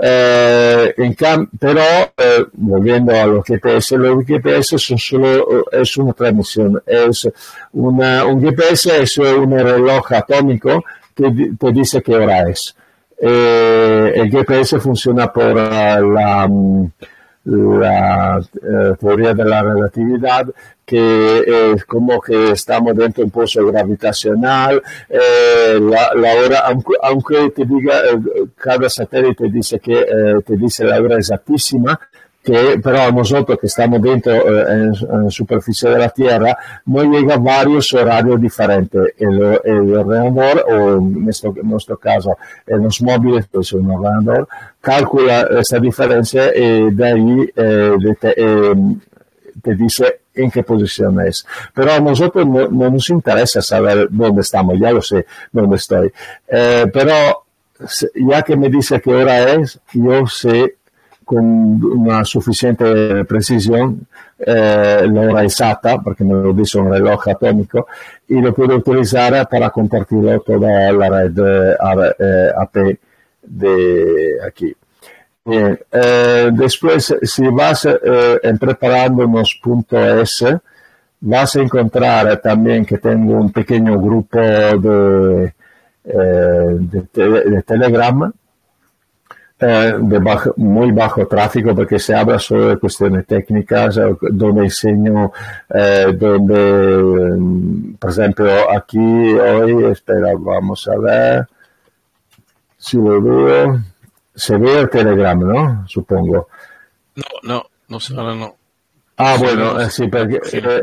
Eh, en pero eh, volviendo a los GPS, los GPS son solo, es una transmisión, es una, un GPS es un reloj atómico que te dice qué hora es. Eh, el GPS funciona por la, la teoría de la relatividad que es como que estamos dentro de un pozo gravitacional, eh, la, hora, aunque, te diga, eh, cada satélite dice que eh, te dice la hora exactísima, que pero nosotros que estamos dentro eh, en, en, superficie de la Tierra, no llega varios horarios diferentes. El, el ordenador, o en nuestro, en nuestro, caso, en los móviles, pues un ordenador, calcula esa diferencia y de ahí eh, te, eh, te, dice en qué posición es. Pero a nosotros no, no, nos interesa saber dónde estamos, ya lo sé dónde estoy. Eh, pero ya que me dice qué hora es, yo sé con una suficiente precisión eh, la hora exacta, porque me lo dice un reloj atómico, y lo puedo utilizar para compartirlo toda la red eh, AP de aquí. Bien, eh, después, si vas eh, en preparándonos.es, vas a encontrar también que tengo un pequeño grupo de, de, de Telegram, eh, de bajo, muy bajo tráfico porque se habla solo de cuestiones técnicas, donde enseño, eh, donde, mm, por ejemplo, aquí hoy, espera, vamos a ver si lo veo, se ve el Telegram, ¿no? Supongo. No, no, no, no, no. Ah, bueno, eh, sí, porque, eh,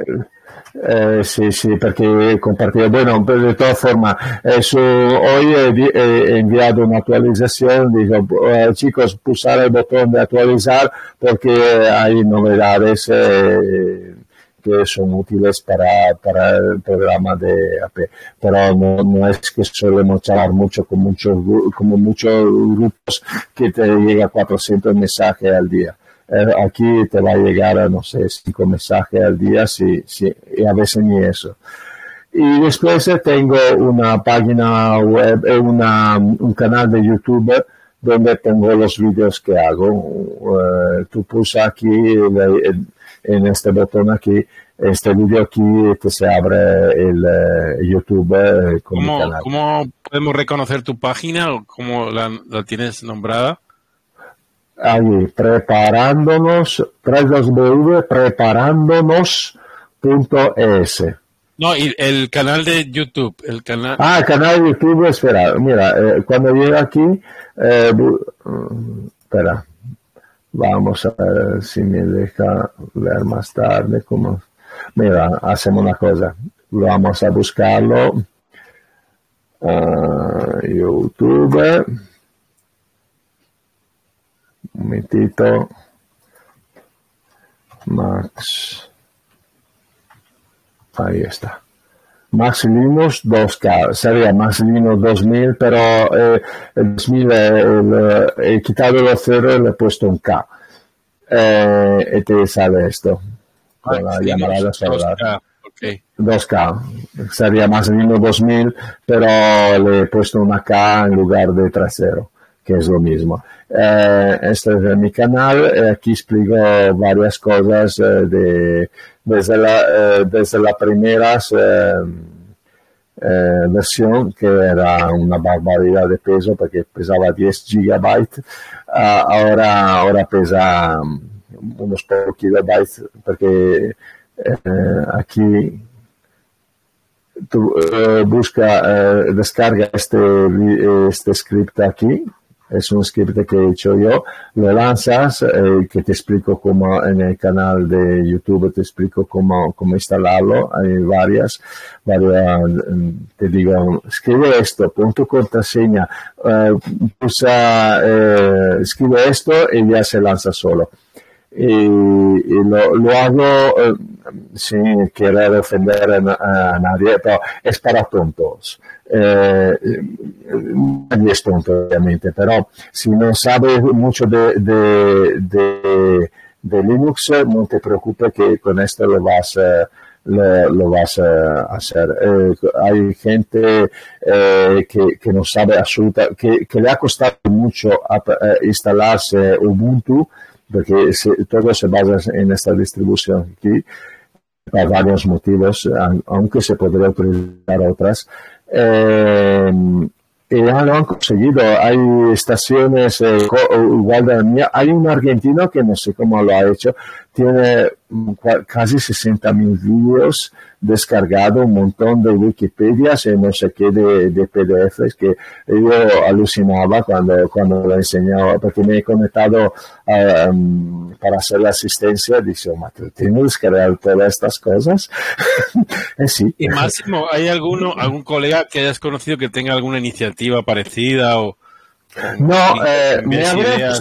eh, sí, sí, perché compartire. Bueno, de todas formas, hoy he, he, enviado una actualización, digo, eh, chicos, pulsar el botón de actualizar porque hay novedades eh, que son útiles para, para el programa de AP. Pero no, no es que solemos charlar mucho con muchos, como muchos grupos que te llega 400 mensajes al día. Eh, aquí te va a llegar, no sé, cinco mensajes al día, sí, sí, y a veces ni eso. Y después tengo una página web, eh, una, un canal de YouTube donde tengo los vídeos que hago. Uh, tú pulsas aquí en este botón aquí, este vídeo aquí que se abre el, el YouTube con ¿Cómo, mi canal. ¿Cómo podemos reconocer tu página o cómo la, la tienes nombrada? ahí, preparándonos, www.preparándonos.es. No, y el canal de YouTube, el canal. Ah, el canal de YouTube, espera, mira, eh, cuando llegue aquí, eh, espera, vamos a ver si me deja ver más tarde cómo. Mira, hacemos una cosa, vamos a buscarlo. Uh, YouTube. Un momentito. Max. Ahí está. Max Linux 2K, sería Max Linux 2000, pero eh, el 2000 eh, he quitado el 0 y le he puesto un K. Eh, y te sale esto. Con la llamada de celular. 2K, okay. 2K. Sería Max Linux 2000, pero le he puesto una K en lugar de 3.0 que es lo mismo. Eh, este es mi canal, eh, aquí explico varias cosas eh, de, desde, la, desde la primera versión, que era una barbaridad de peso porque pesaba 10 gigabytes, uh, ahora, ahora pesa unos pocos kilobytes porque aquí tú busca, descarga este, este script aquí, es un script que he hecho yo, lo lanzas, eh, que te explico cómo en el canal de YouTube, te explico cómo, cómo instalarlo, hay varias, varias, te digo, escribe esto, pon tu contraseña, eh, pulsa, eh, escribe esto y ya se lanza solo. Y, lo, lo, hago eh, sin querer ofender a, nadie, pero es para tontos. Eh, nadie es tonto, obviamente, pero si no sabes mucho de, de, de, Linux, no te preocupes que con esto lo vas a lo, lo, vas a hacer. Eh, hay gente eh, que, que, no sabe absolutamente, que, que, le ha costado mucho instalarse Ubuntu, porque se, todo se basa en esta distribución aquí, por varios motivos, aunque se podría utilizar otras. Eh, y ya lo han conseguido. Hay estaciones eh, igual de la mía. Hay un argentino que no sé cómo lo ha hecho, tiene casi 60 mil vídeos descargados, un montón de Wikipedias y no sé qué de, de, PDFs que yo alucinaba cuando, cuando lo enseñaba, porque me he conectado um, para hacer la asistencia y dije, oh, ¿tengo que descargar todas estas cosas? eh, sí. Y Máximo, ¿hay alguno, algún colega que hayas conocido que tenga alguna iniciativa parecida o... No, eh, me habría,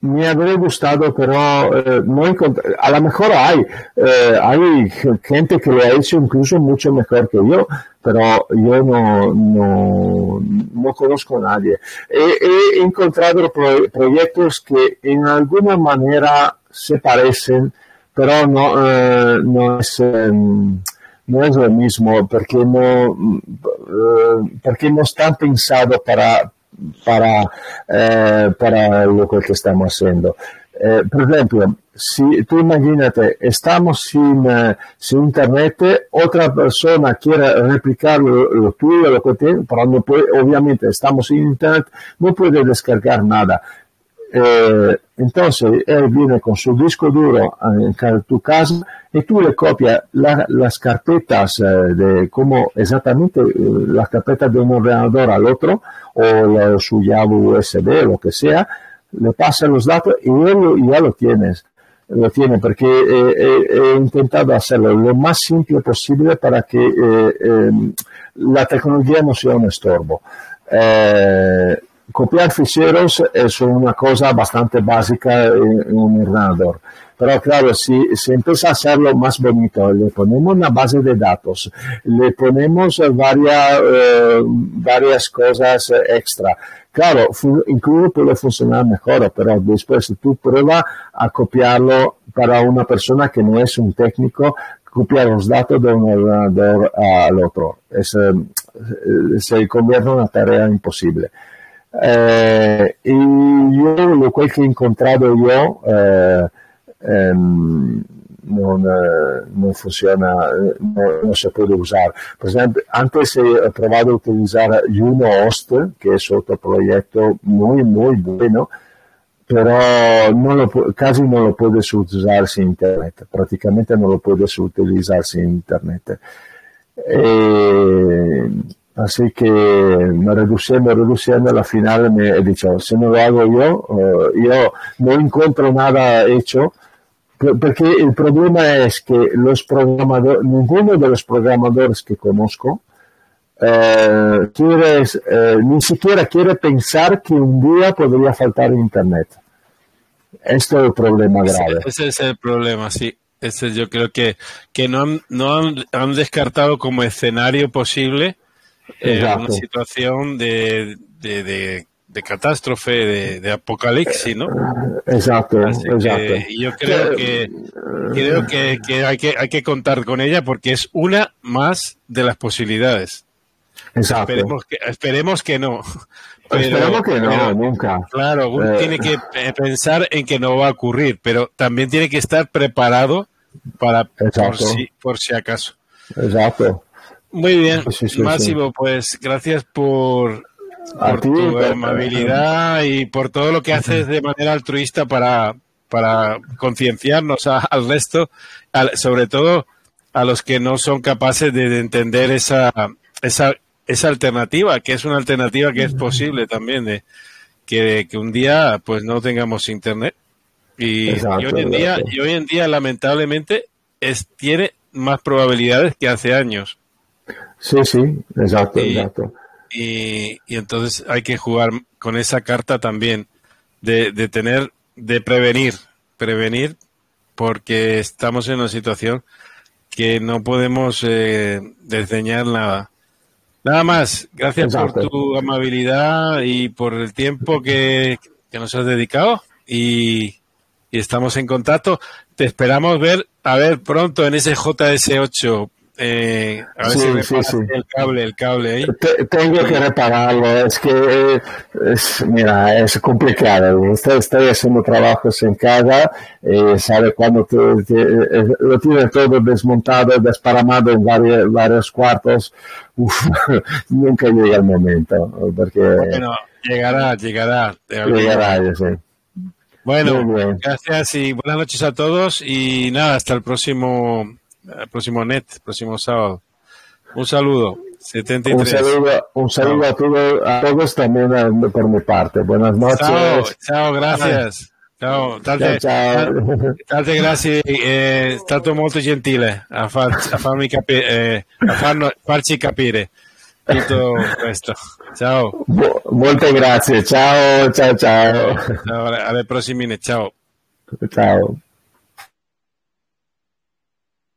me habría gustado, pero eh, no encontré, a lo mejor hay, eh, hay gente que lo ha hecho incluso mucho mejor que yo, pero yo no, no, no conozco a nadie. He, he encontrado proyectos que en alguna manera se parecen, pero no, eh, no es, em, no es lo mismo, porque no, porque no están pensados para, para, eh, para lo que estamos haciendo. Eh, por ejemplo, si tú imagínate, estamos sin, eh, sin internet, otra persona quiere replicar lo, tuyo, lo que tiene, pero no puede, obviamente estamos sin internet, no puede descargar nada. Eh, entonces él viene con su disco duro en tu casa y tú le copias las carpetas eh, de como exactamente eh, las de un ordenador al otro o su llave USB, lo que sea, le pasa los datos y él ya lo tienes. Lo tiene porque he intentado hacerlo lo más simple posible para que em, la tecnología no sea un estorbo copiar ficheros es una cosa bastante básica en, un ordenador. Pero claro, si, si empieza a hacerlo más bonito, le ponemos una base de datos, le ponemos varias, eh, varias cosas extra. Claro, incluso puede funcionar mejor, pero después tú pruebas a copiarlo para una persona que no es un técnico, copiar los datos de un ordenador al otro. Es, eh, se convierte en una tarea imposible. Eh, y yo lo que he encontrado yo eh, em, no, no, funciona, no, se puede usar. Por ejemplo, antes he probado a utilizar Juno Host, que es otro proyecto muy, muy bueno, pero no lo, casi no lo puedes usar sin Internet. Prácticamente no lo puedes utilizar sin Internet. Eh, Así que me reduciendo, reduciendo, a la final me he dicho, si no lo hago yo, yo no encuentro nada hecho, porque el problema es que los programadores, ninguno de los programadores que conozco, eh, quiere, eh, ni siquiera quiere pensar que un día podría faltar internet. Esto es el problema grave. Ese, es el problema, sí. Ese yo creo que, que no, han, no han, han descartado como escenario posible eh, una situación de, de, de, catástrofe, de, apocalipsis, ¿no? Exacto, exacto. yo creo que creo que, que, hay que hay que contar con ella porque es una más de las posibilidades. Exacto. Esperemos que, esperemos que no. esperemos que no, nunca. Claro, uno eh. tiene que pensar en que no va a ocurrir, pero también tiene que estar preparado para por si, por si acaso. Exacto. Muy bien, Máximo, pues gracias por, tu amabilidad y por todo lo que haces de manera altruista para, para concienciarnos al resto, sobre todo a los que no son capaces de, entender esa, esa, esa alternativa, que es una alternativa que es posible también, de que, que un día pues no tengamos internet. Y, hoy en día, y hoy en día lamentablemente es, tiene más probabilidades que hace años. Sí, sí, exacto, y, exacto. Y, entonces hay que jugar con esa carta también de, de tener, de prevenir, prevenir, porque estamos en una situación que no podemos eh, desdeñar nada. Nada más, gracias por tu amabilidad y por el tiempo que, que nos has dedicado y, y, estamos en contacto. Te esperamos ver, a ver pronto en ese JS8 eh, a ver si me sí, el cable, el cable ahí. tengo que repararlo, es que es, mira, es complicado. Estoy, haciendo trabajos en casa, eh, sabe cuando eh, lo tiene todo desmontado, desparamado en varios, varios cuartos, uf, nunca llega el momento, porque... Bueno, llegará, llegará. Llegará, sí. Bueno, gracias y buenas noches a todos y nada, hasta el próximo, próximo net, próximo sábado. Un saludo. 73. Un saludo, un saludo a, todos, a todos también eh, por mi parte. Buenas noches. Ciao, ciao gracias. Ciao, tante, ciao, tante grazie, è stato molto gentile a, far, a farmi capire, eh, a farno, farci capire tutto questo. Ciao. molte grazie, ciao, ciao, ciao. ciao alle prossime, ciao. Ciao.